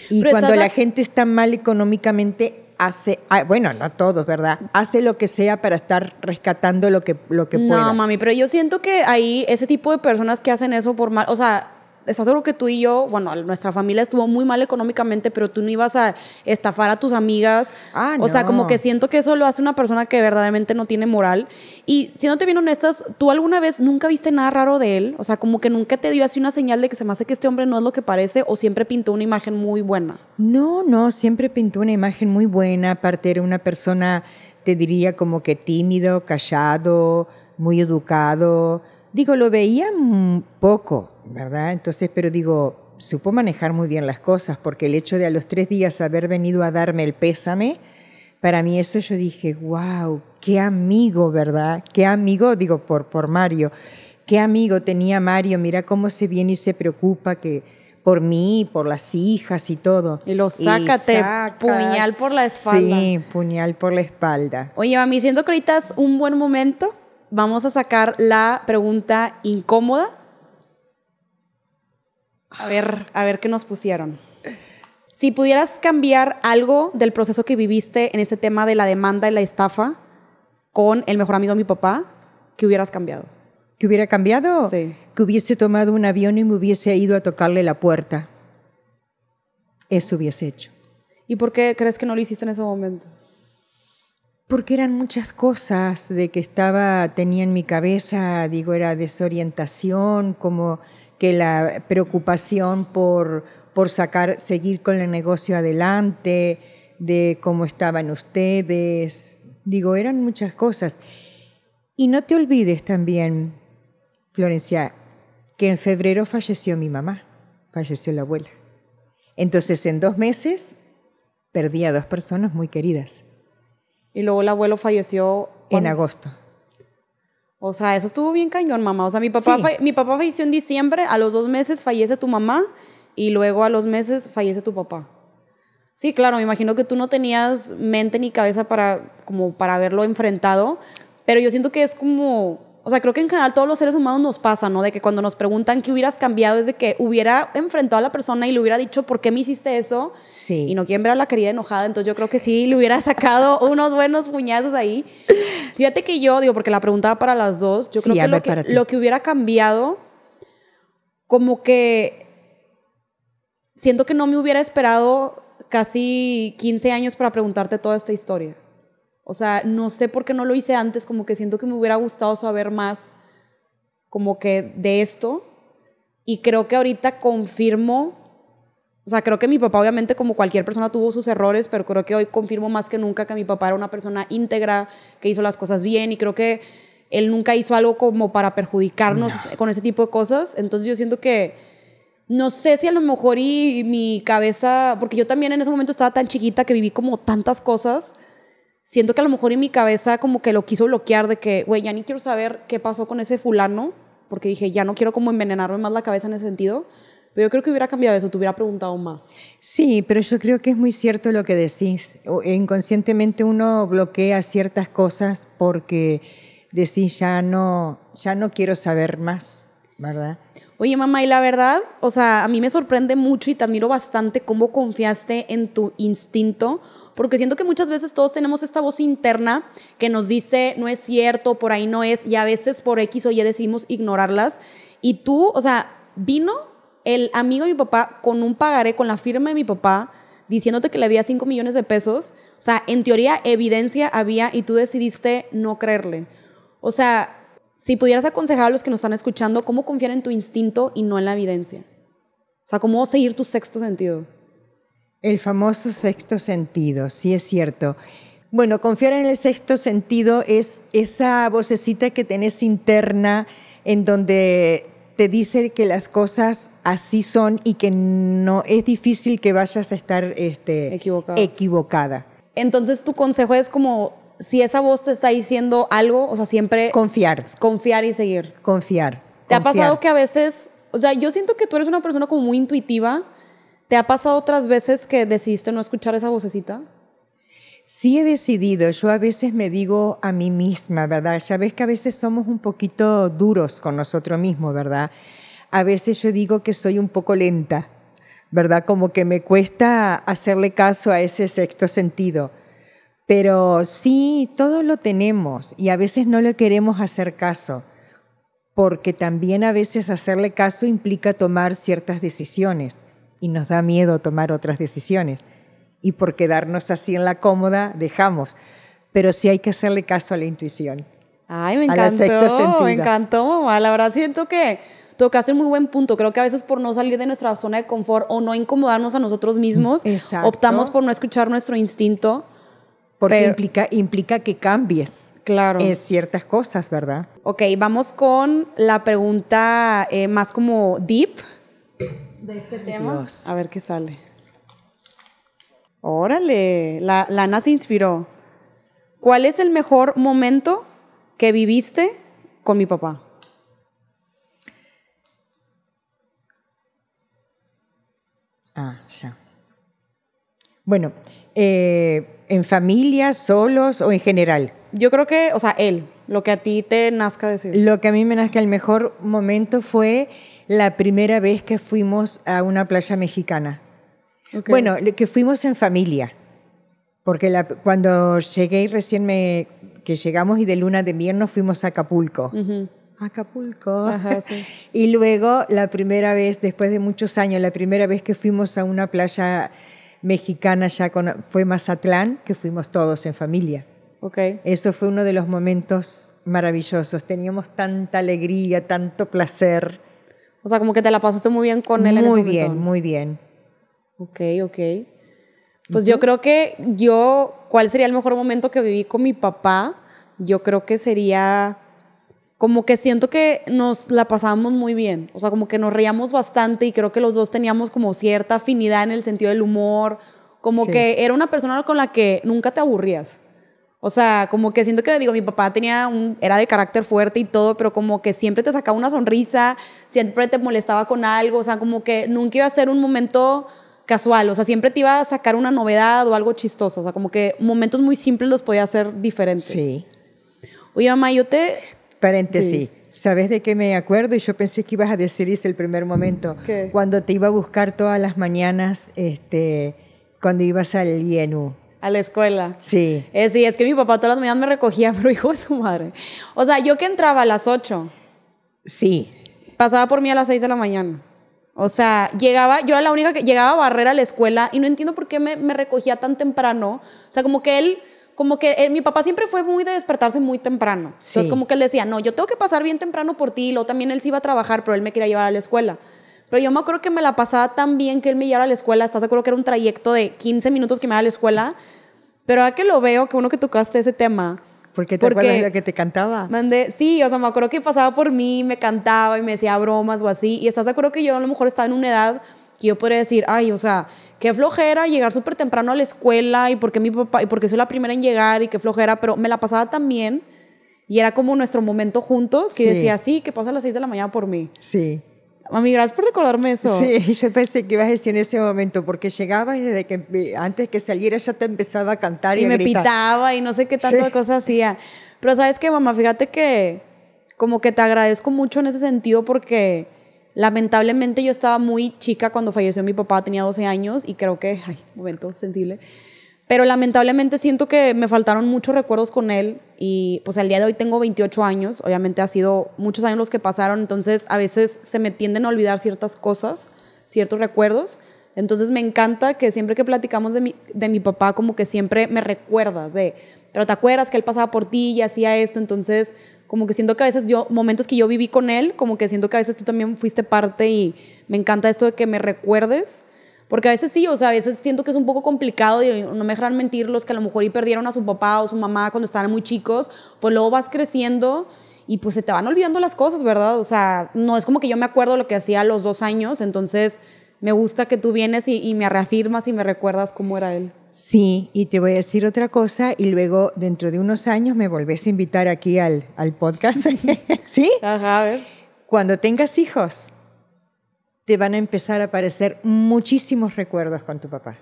Y cuando la gente está mal económicamente, hace, ah, bueno, no todos, ¿verdad? Hace lo que sea para estar rescatando lo que, lo que pueda. No, mami, pero yo siento que ahí ese tipo de personas que hacen eso por mal, o sea, estás seguro que tú y yo, bueno, nuestra familia estuvo muy mal económicamente, pero tú no ibas a estafar a tus amigas. Ah, o sea, como que siento que eso lo hace una persona que verdaderamente no tiene moral. Y siéndote bien honestas, ¿tú alguna vez nunca viste nada raro de él? O sea, como que nunca te dio así una señal de que se me hace que este hombre no es lo que parece o siempre pintó una imagen muy buena. No, no, siempre pintó una imagen muy buena. Aparte era una persona, te diría como que tímido, callado, muy educado. Digo, lo veía poco, ¿verdad? Entonces, pero digo, supo manejar muy bien las cosas, porque el hecho de a los tres días haber venido a darme el pésame, para mí eso yo dije, wow, qué amigo, ¿verdad? Qué amigo, digo, por, por Mario, qué amigo tenía Mario, mira cómo se viene y se preocupa que por mí, por las hijas y todo. Y lo sácate, puñal por la espalda. Sí, puñal por la espalda. Oye, mami, siento que ahorita es un buen momento. Vamos a sacar la pregunta incómoda. A ver, a ver qué nos pusieron. Si pudieras cambiar algo del proceso que viviste en ese tema de la demanda y la estafa con el mejor amigo de mi papá, ¿qué hubieras cambiado? ¿Que hubiera cambiado? Sí. Que hubiese tomado un avión y me hubiese ido a tocarle la puerta. Eso hubiese hecho. ¿Y por qué crees que no lo hiciste en ese momento? Porque eran muchas cosas de que estaba, tenía en mi cabeza, digo, era desorientación, como que la preocupación por, por sacar, seguir con el negocio adelante, de cómo estaban ustedes, digo, eran muchas cosas. Y no te olvides también, Florencia, que en febrero falleció mi mamá, falleció la abuela. Entonces, en dos meses, perdí a dos personas muy queridas. Y luego el abuelo falleció. En agosto. O sea, eso estuvo bien cañón, mamá. O sea, mi papá, mi papá falleció en diciembre, a los dos meses fallece tu mamá y luego a los meses fallece tu papá. Sí, claro, me imagino que tú no tenías mente ni cabeza para, como para haberlo enfrentado, pero yo siento que es como o sea, creo que en general todos los seres humanos nos pasa, ¿no? De que cuando nos preguntan qué hubieras cambiado es de que hubiera enfrentado a la persona y le hubiera dicho, ¿por qué me hiciste eso? Sí. Y no quieren ver a la querida enojada, entonces yo creo que sí le hubiera <laughs> sacado unos buenos puñazos ahí. Fíjate que yo, digo, porque la preguntaba para las dos, yo creo que, lo que lo que hubiera cambiado, como que siento que no me hubiera esperado casi 15 años para preguntarte toda esta historia. O sea, no sé por qué no lo hice antes, como que siento que me hubiera gustado saber más como que de esto. Y creo que ahorita confirmo, o sea, creo que mi papá obviamente como cualquier persona tuvo sus errores, pero creo que hoy confirmo más que nunca que mi papá era una persona íntegra, que hizo las cosas bien y creo que él nunca hizo algo como para perjudicarnos con ese tipo de cosas. Entonces yo siento que no sé si a lo mejor y mi cabeza, porque yo también en ese momento estaba tan chiquita que viví como tantas cosas siento que a lo mejor en mi cabeza como que lo quiso bloquear de que, güey, ya ni quiero saber qué pasó con ese fulano, porque dije, ya no quiero como envenenarme más la cabeza en ese sentido. Pero yo creo que hubiera cambiado eso, te hubiera preguntado más. Sí, pero yo creo que es muy cierto lo que decís. Inconscientemente uno bloquea ciertas cosas porque decís, ya no, ya no quiero saber más, ¿verdad? Oye, mamá, y la verdad, o sea, a mí me sorprende mucho y te admiro bastante cómo confiaste en tu instinto, porque siento que muchas veces todos tenemos esta voz interna que nos dice, no es cierto, por ahí no es, y a veces por X o Y decidimos ignorarlas. Y tú, o sea, vino el amigo de mi papá con un pagaré, con la firma de mi papá, diciéndote que le había 5 millones de pesos. O sea, en teoría, evidencia había y tú decidiste no creerle. O sea, si pudieras aconsejar a los que nos están escuchando, ¿cómo confiar en tu instinto y no en la evidencia? O sea, ¿cómo seguir tu sexto sentido? El famoso sexto sentido, sí es cierto. Bueno, confiar en el sexto sentido es esa vocecita que tenés interna en donde te dice que las cosas así son y que no es difícil que vayas a estar este, equivocada. Entonces tu consejo es como si esa voz te está diciendo algo, o sea, siempre... Confiar. Confiar y seguir. Confiar. ¿Te ha pasado que a veces, o sea, yo siento que tú eres una persona como muy intuitiva. ¿Te ha pasado otras veces que decidiste no escuchar esa vocecita? Sí he decidido, yo a veces me digo a mí misma, ¿verdad? Ya ves que a veces somos un poquito duros con nosotros mismos, ¿verdad? A veces yo digo que soy un poco lenta, ¿verdad? Como que me cuesta hacerle caso a ese sexto sentido. Pero sí, todo lo tenemos y a veces no le queremos hacer caso, porque también a veces hacerle caso implica tomar ciertas decisiones y nos da miedo tomar otras decisiones. Y por quedarnos así en la cómoda, dejamos. Pero sí hay que hacerle caso a la intuición. Ay, me encantó, me encantó, mamá. La verdad siento que tocaste un muy buen punto. Creo que a veces por no salir de nuestra zona de confort o no incomodarnos a nosotros mismos, optamos por no escuchar nuestro instinto porque implica, implica que cambies claro. ciertas cosas, ¿verdad? Ok, vamos con la pregunta eh, más como deep. De este tema. A ver qué sale. Órale, la, la Ana se inspiró. ¿Cuál es el mejor momento que viviste con mi papá? Ah, ya. Bueno, eh, ¿en familia, solos o en general? Yo creo que, o sea, él, lo que a ti te nazca decir. Lo que a mí me nazca el mejor momento fue la primera vez que fuimos a una playa mexicana. Bueno, que fuimos en familia, porque la, cuando llegué recién me, que llegamos y de luna de miel nos fuimos a Acapulco. Acapulco. <laughs> Y luego la primera vez, después de muchos años, la primera vez que fuimos a una playa mexicana ya con, fue Mazatlán, que fuimos todos en familia. Okay. Eso fue uno de los momentos maravillosos. Teníamos tanta alegría, tanto placer. O sea, como que te la pasaste muy bien con él. Muy bien, muy bien. Ok, ok. Pues yo creo que yo, ¿cuál sería el mejor momento que viví con mi papá? Yo creo que sería como que siento que nos la pasábamos muy bien, o sea, como que nos reíamos bastante y creo que los dos teníamos como cierta afinidad en el sentido del humor, como que era una persona con la que nunca te aburrías. O sea, como que siento que, digo, mi papá tenía un, era de carácter fuerte y todo, pero como que siempre te sacaba una sonrisa, siempre te molestaba con algo, o sea, como que nunca iba a ser un momento casual, o sea, siempre te iba a sacar una novedad o algo chistoso, o sea, como que momentos muy simples los podía hacer diferentes. Sí. Oye, mamá, yo te, Paréntesis. ¿Sabes de qué me acuerdo? Y yo pensé que ibas a decir eso el primer momento. Cuando te iba a buscar todas las mañanas, este, cuando ibas al IENU. A la escuela. Sí. Eh, sí, es que mi papá todas las mañanas me recogía, <laughs> pero hijo de su madre. O sea, yo que entraba a las 8. Sí. Pasaba por mí a las 6 de la mañana. O sea, llegaba, yo era la única que llegaba a barrer a la escuela y no entiendo por qué me, me recogía tan temprano. O sea, como que él como que eh, mi papá siempre fue muy de despertarse muy temprano. Entonces, como que él decía, no, yo tengo que pasar bien temprano por ti. Y luego también él sí iba a trabajar, pero él me quería llevar a la escuela. Pero yo me acuerdo que me la pasaba tan bien que él me llevara a la escuela. ¿Estás de acuerdo que era un trayecto de 15 minutos que me iba a la escuela? Pero ahora que lo veo, que uno que tocaste ese tema. ¿Por qué te acuerdas de que te cantaba? Mandé, sí, o sea, me acuerdo que pasaba por mí, me cantaba y me decía bromas o así. Y estás de acuerdo que yo a lo mejor estaba en una edad que yo podría decir, ay, o sea, qué flojera llegar súper temprano a la escuela y porque mi papá, y porque soy la primera en llegar y qué flojera, pero me la pasaba tan bien y era como nuestro momento juntos que decía, sí, que pasa a las 6 de la mañana por mí. Sí. Mami, gracias por recordarme eso. Sí, <laughs> yo pensé que ibas a decir en ese momento, porque llegaba y desde que antes que saliera ya te empezaba a cantar y, y me pitaba y no sé qué tanta cosas hacía. Pero sabes qué, mamá, fíjate que como que te agradezco mucho en ese sentido porque Lamentablemente yo estaba muy chica cuando falleció mi papá, tenía 12 años y creo que, ay, momento sensible, pero lamentablemente siento que me faltaron muchos recuerdos con él y pues al día de hoy tengo 28 años, obviamente ha sido muchos años los que pasaron, entonces a veces se me tienden a olvidar ciertas cosas, ciertos recuerdos. Entonces me encanta que siempre que platicamos de mi, de mi papá, como que siempre me recuerdas de, pero te acuerdas que él pasaba por ti y hacía esto, entonces como que siento que a veces yo, momentos que yo viví con él, como que siento que a veces tú también fuiste parte y me encanta esto de que me recuerdes. Porque a veces sí, o sea, a veces siento que es un poco complicado y no me dejan mentir los que a lo mejor y perdieron a su papá o su mamá cuando estaban muy chicos, pues luego vas creciendo y pues se te van olvidando las cosas, ¿verdad? O sea, no es como que yo me acuerdo lo que hacía a los dos años, entonces me gusta que tú vienes y, me reafirmas y me recuerdas cómo era él. Sí, y te voy a decir otra cosa y luego dentro de unos años me volvés a invitar aquí al, al podcast. <laughs> ¿Sí? Ajá, a ver. Cuando tengas hijos, te van a empezar a aparecer muchísimos recuerdos con tu papá.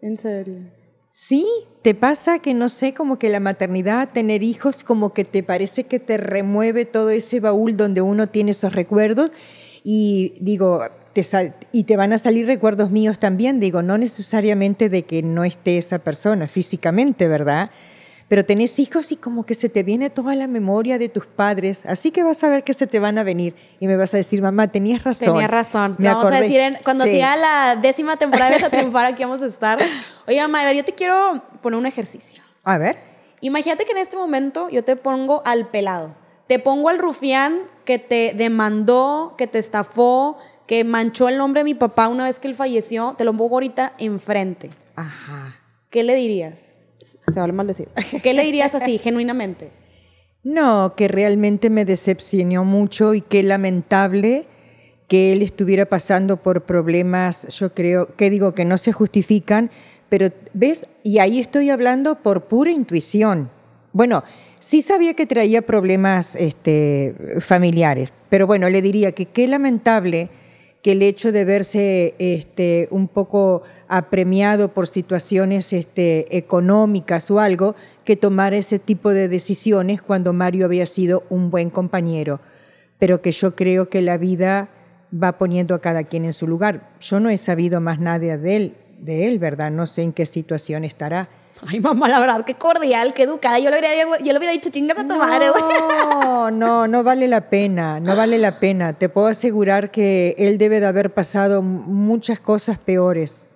¿En serio? Sí, te pasa que no sé, como que la maternidad, tener hijos, como que te parece que te remueve todo ese baúl donde uno tiene esos recuerdos. Y digo, y te van a salir recuerdos míos también, digo, no necesariamente de que no esté esa persona físicamente, ¿verdad? Pero tenés hijos y como que se te viene toda la memoria de tus padres, así que vas a ver que se te van a venir y me vas a decir, mamá, tenías razón. Tenías razón. Me vamos a decir, cuando sea la décima temporada de a triunfar, aquí vamos a estar. Oye, mamá, a ver, yo te quiero poner un ejercicio. A ver. Imagínate que en este momento yo te pongo al pelado. Te pongo al rufián que te demandó, que te estafó, que manchó el nombre de mi papá una vez que él falleció, te lo pongo ahorita enfrente. Ajá. ¿Qué le dirías? Se vale mal decir. ¿Qué le dirías así, genuinamente? No, que realmente me decepcionó mucho y qué lamentable que él estuviera pasando por problemas, yo creo, que digo que no se justifican, pero ves, y ahí estoy hablando por pura intuición. Bueno, sí sabía que traía problemas este, familiares, pero bueno, le diría que qué lamentable que el hecho de verse este, un poco apremiado por situaciones este, económicas o algo, que tomara ese tipo de decisiones cuando Mario había sido un buen compañero. Pero que yo creo que la vida va poniendo a cada quien en su lugar. Yo no he sabido más nada de él, de él, ¿verdad? No sé en qué situación estará. Ay, mamá, la verdad, qué cordial, qué educada. Yo le hubiera, yo le hubiera dicho, chingas a tu madre, güey. No, <laughs> no, no vale la pena, no vale la pena. Te puedo asegurar que él debe de haber pasado muchas cosas peores.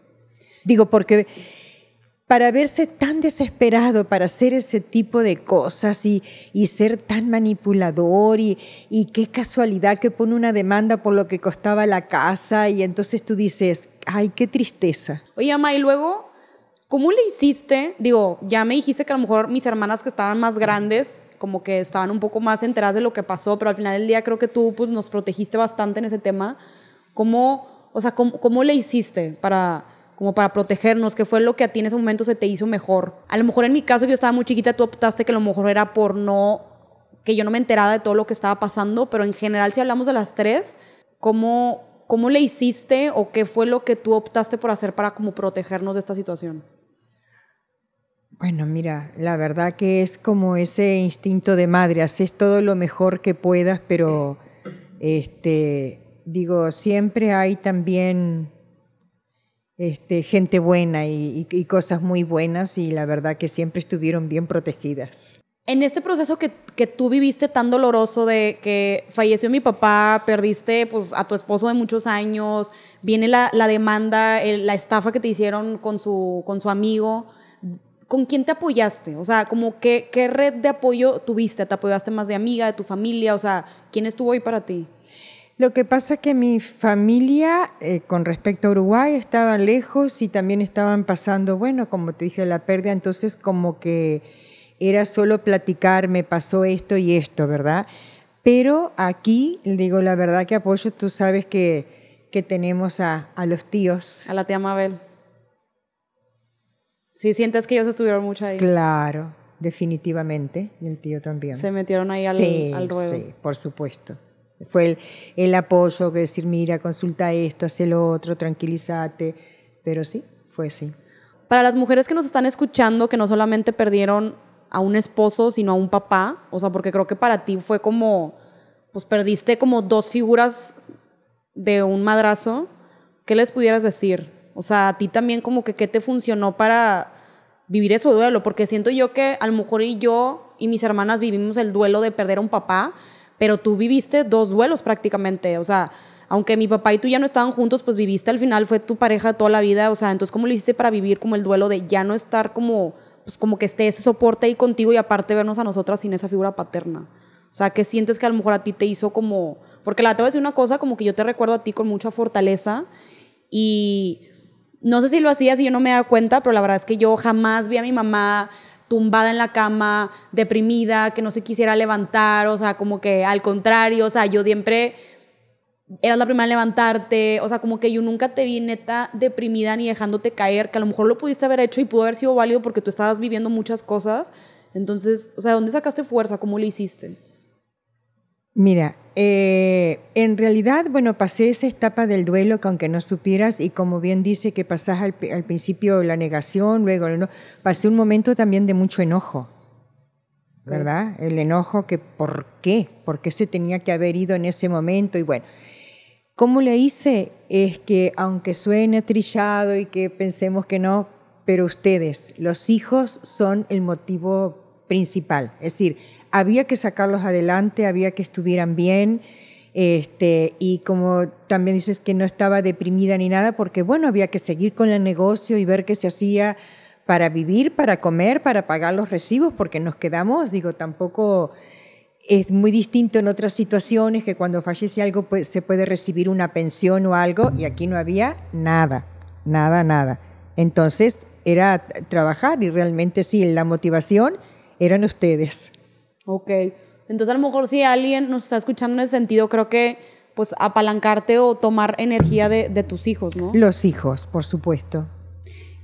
Digo, porque para verse tan desesperado, para hacer ese tipo de cosas y, y ser tan manipulador y, y, qué casualidad que pone una demanda por lo que costaba la casa y entonces tú dices, ay, qué tristeza. Oye, mamá, y luego ¿Cómo le hiciste? Digo, ya me dijiste que a lo mejor mis hermanas que estaban más grandes, como que estaban un poco más enteradas de lo que pasó, pero al final del día creo que tú pues, nos protegiste bastante en ese tema. ¿Cómo, o sea, cómo, le hiciste para, como para protegernos? ¿Qué fue lo que a ti en ese momento se te hizo mejor? A lo mejor en mi caso, yo estaba muy chiquita, tú optaste que a lo mejor era por no, que yo no me enteraba de todo lo que estaba pasando, pero en general, si hablamos de las tres, ¿cómo, cómo le hiciste o qué fue lo que tú optaste por hacer para como protegernos de esta situación? Bueno, mira, la verdad que es como ese instinto de madre, haces todo lo mejor que puedas, pero este, digo, siempre hay también este, gente buena y, cosas muy buenas y la verdad que siempre estuvieron bien protegidas. En este proceso que, que, tú viviste tan doloroso de que falleció mi papá, perdiste pues, a tu esposo de muchos años, viene la, la demanda, la estafa que te hicieron con su, con su amigo, ¿con quién te apoyaste? O sea, como qué, qué red de apoyo tuviste? ¿Te apoyaste más de amiga, de tu familia? O sea, ¿quién estuvo ahí para ti? Lo que pasa es que mi familia, eh, con respecto a Uruguay, estaba lejos y también estaban pasando, bueno, como te dije, la pérdida, entonces como que era solo platicar, me pasó esto y esto, ¿verdad? Pero aquí, digo la verdad que apoyo, tú sabes que, que tenemos a, a los tíos. A la tía Mabel. Sí, sientes que ellos estuvieron mucho ahí. Claro, definitivamente. Y el tío también. Se metieron ahí al, sí, ruedo. Sí, por supuesto. Fue el, el, apoyo, que decir, mira, consulta esto, haz lo otro, tranquilízate. Pero sí, fue así. Para las mujeres que nos están escuchando, que no solamente perdieron a un esposo, sino a un papá, o sea, porque creo que para ti fue como, pues perdiste como dos figuras de un madrazo, ¿qué les pudieras decir? O sea, a ti también como que qué te funcionó para vivir ese duelo, porque siento yo que a lo mejor y yo y mis hermanas vivimos el duelo de perder a un papá, pero tú viviste dos duelos prácticamente, o sea, aunque mi papá y tú ya no estaban juntos, pues viviste al final, fue tu pareja toda la vida, o sea, entonces ¿cómo lo hiciste para vivir como el duelo de ya no estar como, pues como que esté ese soporte ahí contigo y aparte vernos a nosotras sin esa figura paterna? O sea, ¿qué sientes que a lo mejor a ti te hizo como, porque la te voy a decir una cosa, como que yo te recuerdo a ti con mucha fortaleza y no sé si lo hacía si yo no me daba cuenta, pero la verdad es que yo jamás vi a mi mamá tumbada en la cama, deprimida, que no se quisiera levantar, o sea, como que al contrario, o sea, yo siempre eras la primera en levantarte, o sea, como que yo nunca te vi neta deprimida ni dejándote caer, que a lo mejor lo pudiste haber hecho y pudo haber sido válido porque tú estabas viviendo muchas cosas. Entonces, o sea, ¿dónde sacaste fuerza? ¿Cómo lo hiciste? Mira, eh, en realidad, bueno, pasé esa etapa del duelo que aunque no supieras, y como bien dice que pasas al, principio la negación, luego no, pasé un momento también de mucho enojo, ¿verdad? El enojo que ¿por qué? ¿Por qué se tenía que haber ido en ese momento? Y bueno, ¿cómo le hice? Es que aunque suene trillado y que pensemos que no, pero ustedes, los hijos son el motivo principal. Es decir, había que sacarlos adelante, había que estuvieran bien. Este, y como también dices que no estaba deprimida ni nada, porque bueno, había que seguir con el negocio y ver qué se hacía para vivir, para comer, para pagar los recibos, porque nos quedamos, digo, tampoco es muy distinto en otras situaciones que cuando fallece algo pues, se puede recibir una pensión o algo, y aquí no había nada, nada, nada. Entonces era trabajar y realmente sí, la motivación eran ustedes. Ok, entonces a lo mejor si alguien nos está escuchando en ese sentido, creo que pues apalancarte o tomar energía de, de tus hijos, ¿no? Los hijos, por supuesto.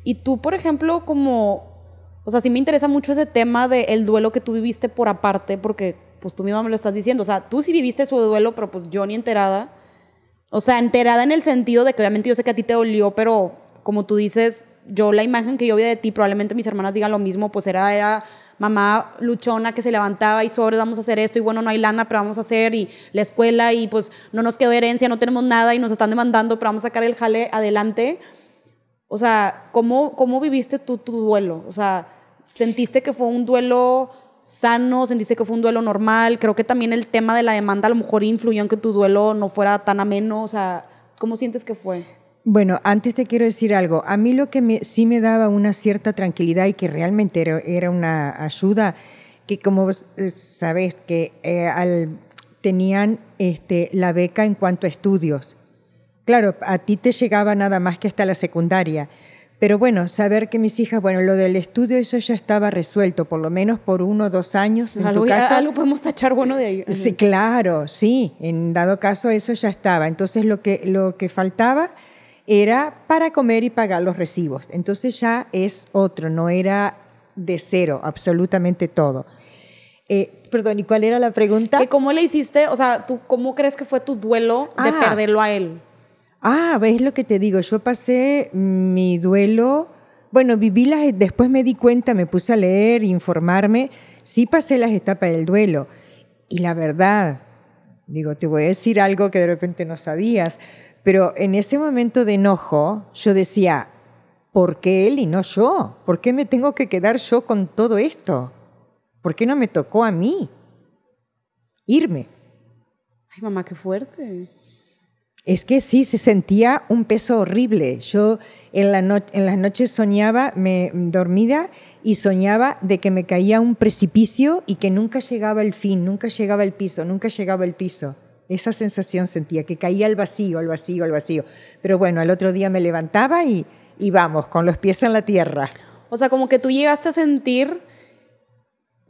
Y tú, por ejemplo, como, o sea, sí me interesa mucho ese tema del duelo que tú viviste por aparte, porque pues tú misma me lo estás diciendo, o sea, tú sí viviste su duelo, pero pues yo ni enterada. O sea, enterada en el sentido de que obviamente yo sé que a ti te dolió, pero como tú dices, yo la imagen que yo vi de ti, probablemente mis hermanas digan lo mismo, pues era, era mamá luchona que se levantaba y sobre vamos a hacer esto y bueno, no hay lana, pero vamos a hacer y la escuela y pues no nos quedó herencia, no tenemos nada y nos están demandando, pero vamos a sacar el jale adelante. O sea, ¿cómo, cómo viviste tú tu duelo? O sea, ¿sentiste que fue un duelo sano? ¿Sentiste que fue un duelo normal? Creo que también el tema de la demanda a lo mejor influyó en que tu duelo no fuera tan ameno. O sea, ¿cómo sientes que fue? Bueno, antes te quiero decir algo. A mí lo que me, sí me daba una cierta tranquilidad y que realmente era, era una ayuda, que como eh, sabes, que eh, al, tenían este, la beca en cuanto a estudios. Claro, a ti te llegaba nada más que hasta la secundaria. Pero bueno, saber que mis hijas, bueno, lo del estudio, eso ya estaba resuelto, por lo menos por uno o dos años. En algo, tu caso, algo podemos tachar bueno de ahí. Sí, claro, sí. En dado caso, eso ya estaba. Entonces, lo que, lo que faltaba era para comer y pagar los recibos. Entonces ya es otro, no era de cero, absolutamente todo. Eh, perdón, ¿y cuál era la pregunta? ¿Que ¿Cómo le hiciste? O sea, ¿tú cómo crees que fue tu duelo de Ah. perderlo a él? Ah, ves lo que te digo, yo pasé mi duelo, bueno, viví las, después me di cuenta, me puse a leer, informarme, sí pasé las etapas del duelo. Y la verdad, digo, te voy a decir algo que de repente no sabías, pero en ese momento de enojo yo decía, ¿por qué él y no yo? ¿Por qué me tengo que quedar yo con todo esto? ¿Por qué no me tocó a mí irme? Ay, mamá, qué fuerte. Es que sí, se sentía un peso horrible. Yo en, la no- en las noches soñaba, me dormida y soñaba de que me caía a un precipicio y que nunca llegaba el fin, nunca llegaba el piso, nunca llegaba el piso. Esa sensación sentía, que caía al vacío, al vacío, al vacío. Pero bueno, al otro día me levantaba y, y vamos, con los pies en la tierra. O sea, como que tú llegaste a sentir.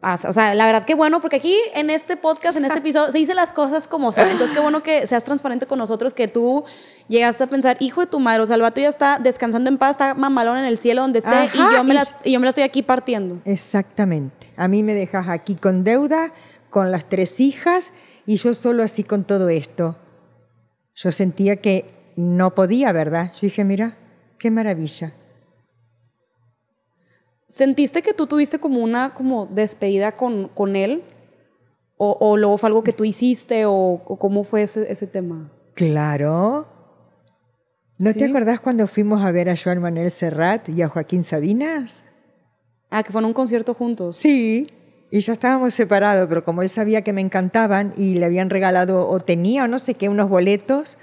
O sea, la verdad que bueno, porque aquí en este podcast, en este <laughs> episodio, se dicen las cosas como son. Entonces, qué bueno que seas transparente con nosotros, que tú llegaste a pensar, hijo de tu madre, o sea, el vato ya está descansando en paz, está mamalón en el cielo donde esté, Ajá, y, yo me y- la, y yo me la estoy aquí partiendo. Exactamente. A mí me dejas aquí con deuda, con las tres hijas y yo solo así con todo esto. Yo sentía que no podía, ¿verdad? Yo dije, mira, qué maravilla. ¿Sentiste que tú tuviste como una como despedida con, con él? O, ¿O luego fue algo que tú hiciste? ¿O, o cómo fue ese, ese tema? Claro. ¿No Sí. te acordás cuando fuimos a ver a Joan Manuel Serrat y a Joaquín Sabinas? Ah, que fueron a un concierto juntos. Sí. Y ya estábamos separados, pero como él sabía que me encantaban y le habían regalado o tenía o no sé qué unos boletos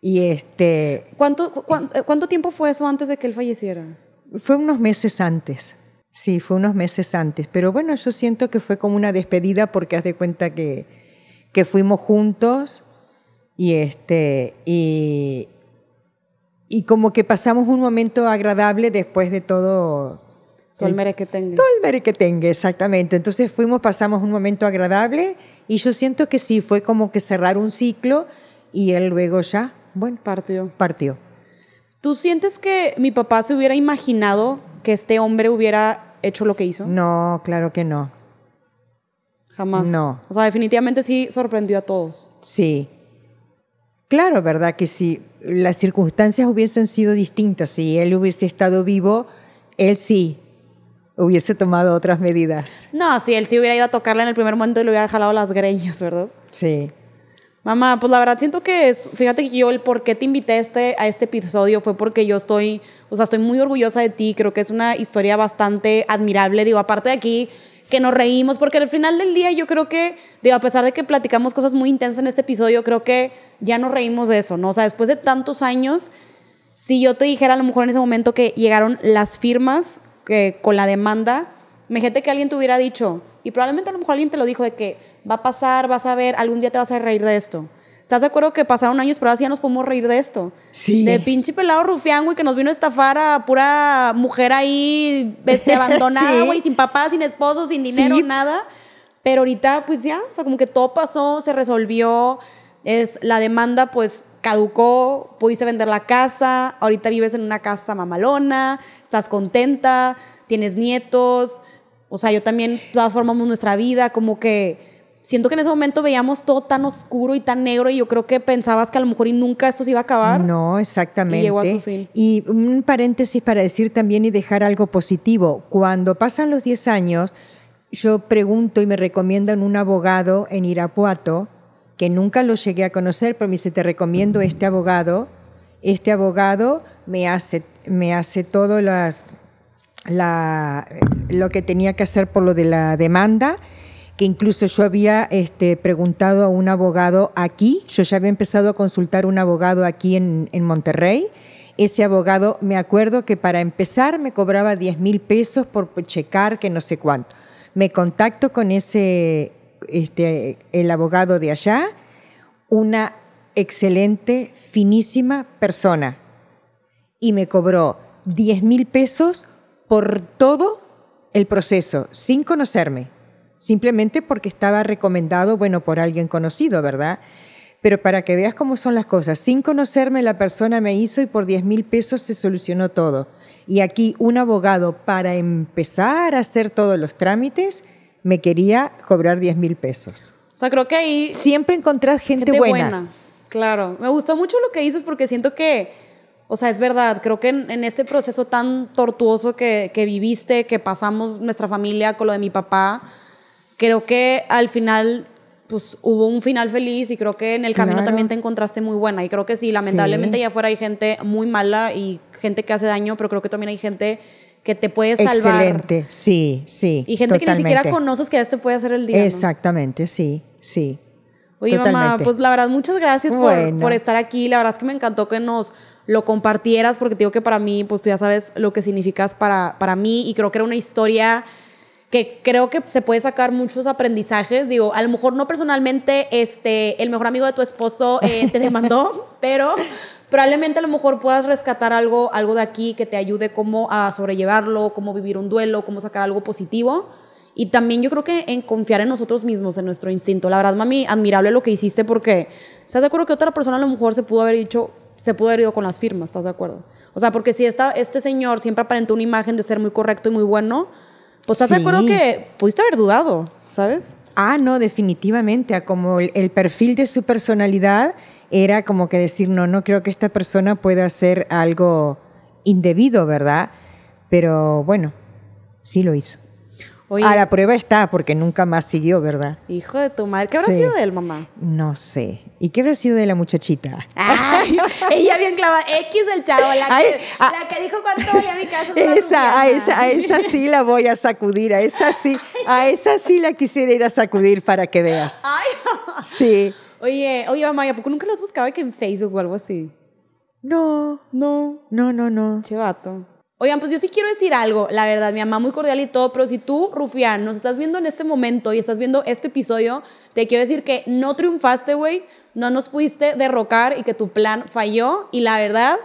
y este ¿Cuánto, cu- cuán- eh, ¿Cuánto tiempo fue eso antes de que él falleciera? Fue unos meses antes. Sí, fue unos meses antes. Pero bueno, yo siento que fue como una despedida porque haz de cuenta que, que fuimos juntos y este y, y como que pasamos un momento agradable después de todo Todo el mere que tenga. todo el mere que tenga, exactamente. Entonces fuimos, pasamos un momento agradable y yo siento que sí, fue como que cerrar un ciclo y él luego ya, bueno, Partió. partió. ¿Tú sientes que mi papá se hubiera imaginado que este hombre hubiera hecho lo que hizo? No, claro que no. Jamás. No. O sea, definitivamente sí sorprendió a todos. Sí. Claro, ¿verdad? Que si las circunstancias hubiesen sido distintas, si él hubiese estado vivo, él sí hubiese tomado otras medidas. No, si él sí hubiera ido a tocarle en el primer momento y le hubiera jalado las greñas, ¿verdad? Sí. Mamá, pues la verdad siento que es, fíjate que yo el por qué te invité a este, a este episodio fue porque yo estoy, o sea, estoy muy orgullosa de ti, creo que es una historia bastante admirable, digo, aparte de aquí que nos reímos, porque al final del día yo creo que, digo, a pesar de que platicamos cosas muy intensas en este episodio, creo que ya nos reímos de eso, ¿no? O sea, después de tantos años, si yo te dijera a lo mejor en ese momento que llegaron las firmas que, con la demanda, imagínate que alguien te hubiera dicho, y probablemente a lo mejor alguien te lo dijo de que va a pasar, vas a ver, algún día te vas a reír de esto. ¿Estás de acuerdo que pasaron años, pero ahora sí ya nos podemos reír de esto? Sí. De pinche pelado rufián, güey, que nos vino a estafar a pura mujer ahí este, <laughs> abandonada, Sí. güey, sin papá, sin esposo, sin dinero, Sí. nada. Pero ahorita, pues ya, o sea, como que todo pasó, se resolvió. es la demanda, pues caducó, pudiste vender la casa, ahorita vives en una casa mamalona, estás contenta, tienes nietos, o sea, yo también transformamos nuestra vida, como que siento que en ese momento veíamos todo tan oscuro y tan negro y yo creo que pensabas que a lo mejor y nunca esto se iba a acabar. No, exactamente. Y llegó a su fin. Y un paréntesis para decir también y dejar algo positivo. Cuando pasan los 10 años, yo pregunto y me recomiendan un abogado en Irapuato, que nunca lo llegué a conocer, pero me dice, te recomiendo este abogado. Este abogado me hace, me hace todo las, la, lo que tenía que hacer por lo de la demanda que incluso yo había este, preguntado a un abogado aquí, yo ya había empezado a consultar un abogado aquí en, en Monterrey. Ese abogado, me acuerdo que para empezar me cobraba 10 mil pesos por checar que no sé cuánto. Me contacto con ese, este, el abogado de allá, una excelente, finísima persona, y me cobró 10 mil pesos por todo el proceso, sin conocerme simplemente porque estaba recomendado, bueno, por alguien conocido, ¿verdad? Pero para que veas cómo son las cosas, sin conocerme la persona me hizo y por 10 mil pesos se solucionó todo. Y aquí un abogado para empezar a hacer todos los trámites me quería cobrar 10 mil pesos. O sea, creo que ahí... Siempre encontrás gente, buena. Claro, me gustó mucho lo que dices porque siento que, o sea, es verdad, creo que en, este proceso tan tortuoso que, que viviste, que pasamos nuestra familia con lo de mi papá, creo que al final pues hubo un final feliz y creo que en el camino también te encontraste muy buena. Y creo que sí, lamentablemente allá afuera hay gente muy mala y gente que hace daño, pero creo que también hay gente que te puede salvar. Excelente, sí, sí. Y gente que ni siquiera conoces que a este puede hacer el día. Exactamente, sí, sí. Oye, mamá, pues la verdad, muchas gracias por, por, estar aquí. La verdad es que me encantó que nos lo compartieras, porque te digo que para mí, pues tú ya sabes lo que significas para, para mí y creo que era una historia que creo que se puede sacar muchos aprendizajes. Digo, a lo mejor no personalmente este, el mejor amigo de tu esposo eh, te demandó, <laughs> pero probablemente a lo mejor puedas rescatar algo, algo de aquí que te ayude como a sobrellevarlo, cómo vivir un duelo, cómo sacar algo positivo. Y también yo creo que en confiar en nosotros mismos, en nuestro instinto. La verdad, mami, admirable lo que hiciste porque, ¿estás de acuerdo que otra persona a lo mejor se pudo haber dicho, se pudo haber ido con las firmas, ¿estás de acuerdo? O sea, porque si esta, este señor siempre aparentó una imagen de ser muy correcto y muy bueno, pues estás de acuerdo que pudiste haber dudado, ¿sabes? Ah, no, definitivamente. Como el, perfil de su personalidad era como que decir, no, no creo que esta persona pueda hacer algo indebido, ¿verdad? Pero bueno, sí lo hizo a la prueba está, porque nunca más siguió, ¿verdad? Hijo de tu madre. ¿Qué habrá sido de él, mamá? No sé. ¿Y qué habrá sido de la muchachita? Ay, <laughs> ella bien clavada. X del chavo, la, que, ah. la que dijo cuánto voy a mi casa. Esa, a esa, a esa sí la voy a sacudir. A esa sí, a esa sí la quisiera ir a sacudir para que veas. Ay, Sí. Oye, oye, mamá, ¿y a poco nunca los buscaba que en Facebook o algo así? No. No. No, no, no. Chevato. Oigan, pues yo sí quiero decir algo, la verdad, mi mamá muy cordial y todo, pero si tú, Rufián, nos estás viendo en este momento y estás viendo este episodio, te quiero decir que no triunfaste, güey, no nos pudiste derrocar y que tu plan falló y la verdad,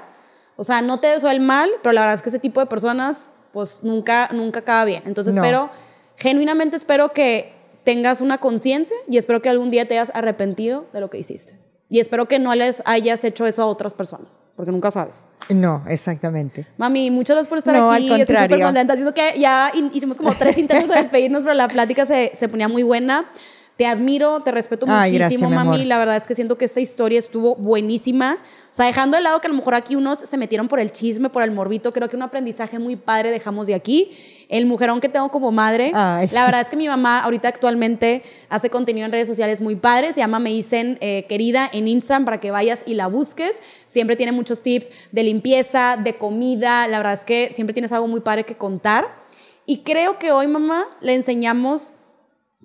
o sea, no te deseo el mal, pero la verdad es que ese tipo de personas, pues nunca, nunca acaba bien. Entonces espero, genuinamente espero que tengas una conciencia y espero que algún día te hayas arrepentido de lo que hiciste. Y espero que no les hayas hecho eso a otras personas, porque nunca sabes. No, exactamente. Mami, muchas gracias por estar aquí. Estoy súper contenta. Siento que ya hicimos como tres intentos de despedirnos, pero la plática se, se ponía muy buena. Te admiro, te respeto muchísimo, mami. La verdad es que siento que esta historia estuvo buenísima. O sea, dejando de lado que a lo mejor aquí unos se metieron por el chisme, por el morbito, creo que un aprendizaje muy padre dejamos de aquí. El mujerón que tengo como madre. La verdad es que mi mamá ahorita actualmente hace contenido en redes sociales muy padre. Se llama Me Dicen eh, Querida en Instagram para que vayas y la busques. Siempre tiene muchos tips de limpieza, de comida. La verdad es que siempre tienes algo muy padre que contar. Y creo que hoy, mamá, le enseñamos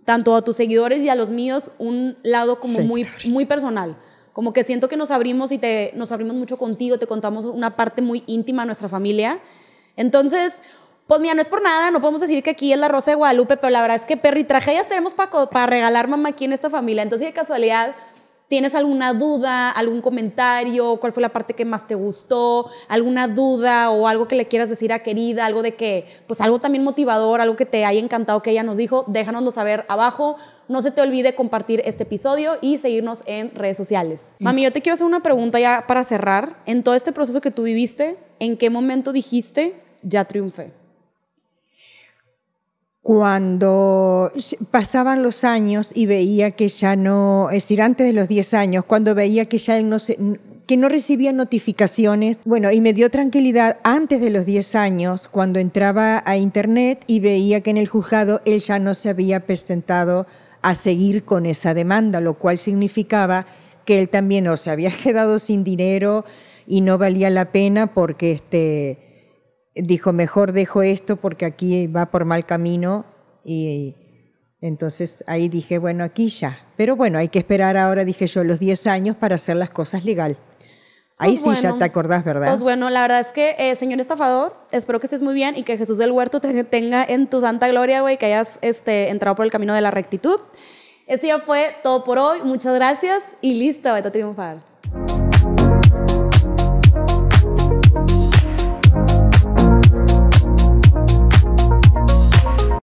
tanto a tus seguidores y a los míos un lado como muy, muy personal. Como que siento que nos abrimos y te, nos abrimos mucho contigo, te contamos una parte muy íntima de nuestra familia. Entonces, pues mira, no es por nada, no podemos decir que aquí es la Rosa de Guadalupe, pero la verdad es que perri tragedias tenemos para regalar mamá aquí en esta familia. Entonces, de casualidad, ¿Tienes alguna duda, algún comentario? ¿Cuál fue la parte que más te gustó? ¿Alguna duda o algo que le quieras decir a querida? Algo de que, pues algo también motivador, algo que te haya encantado que ella nos dijo. Déjanoslo saber abajo. No se te olvide compartir este episodio y seguirnos en redes sociales. Mami, yo te quiero hacer una pregunta ya para cerrar. En todo este proceso que tú viviste, ¿en qué momento dijiste, ya triunfé? Cuando pasaban los años y veía que ya no, es decir, antes de los 10 años, cuando veía que ya él no se, que no recibía notificaciones, bueno, y me dio tranquilidad antes de los 10 años, cuando entraba a internet y veía que en el juzgado él ya no se había presentado a seguir con esa demanda, lo cual significaba que él también o se había <laughs> quedado sin dinero y no valía la pena porque este dijo, mejor dejo esto porque aquí va por mal camino y entonces ahí dije, bueno, aquí ya. Pero bueno, hay que esperar ahora, dije yo, los 10 años para hacer las cosas legal. Ahí Pues sí ya te acordás, ¿verdad? Pues bueno, la verdad es que, eh, señor estafador, espero que estés muy bien y que Jesús del Huerto te tenga en tu santa gloria, güey, que hayas este, entrado por el camino de la rectitud. Esto ya fue todo por hoy. Muchas gracias y listo, vete a triunfar.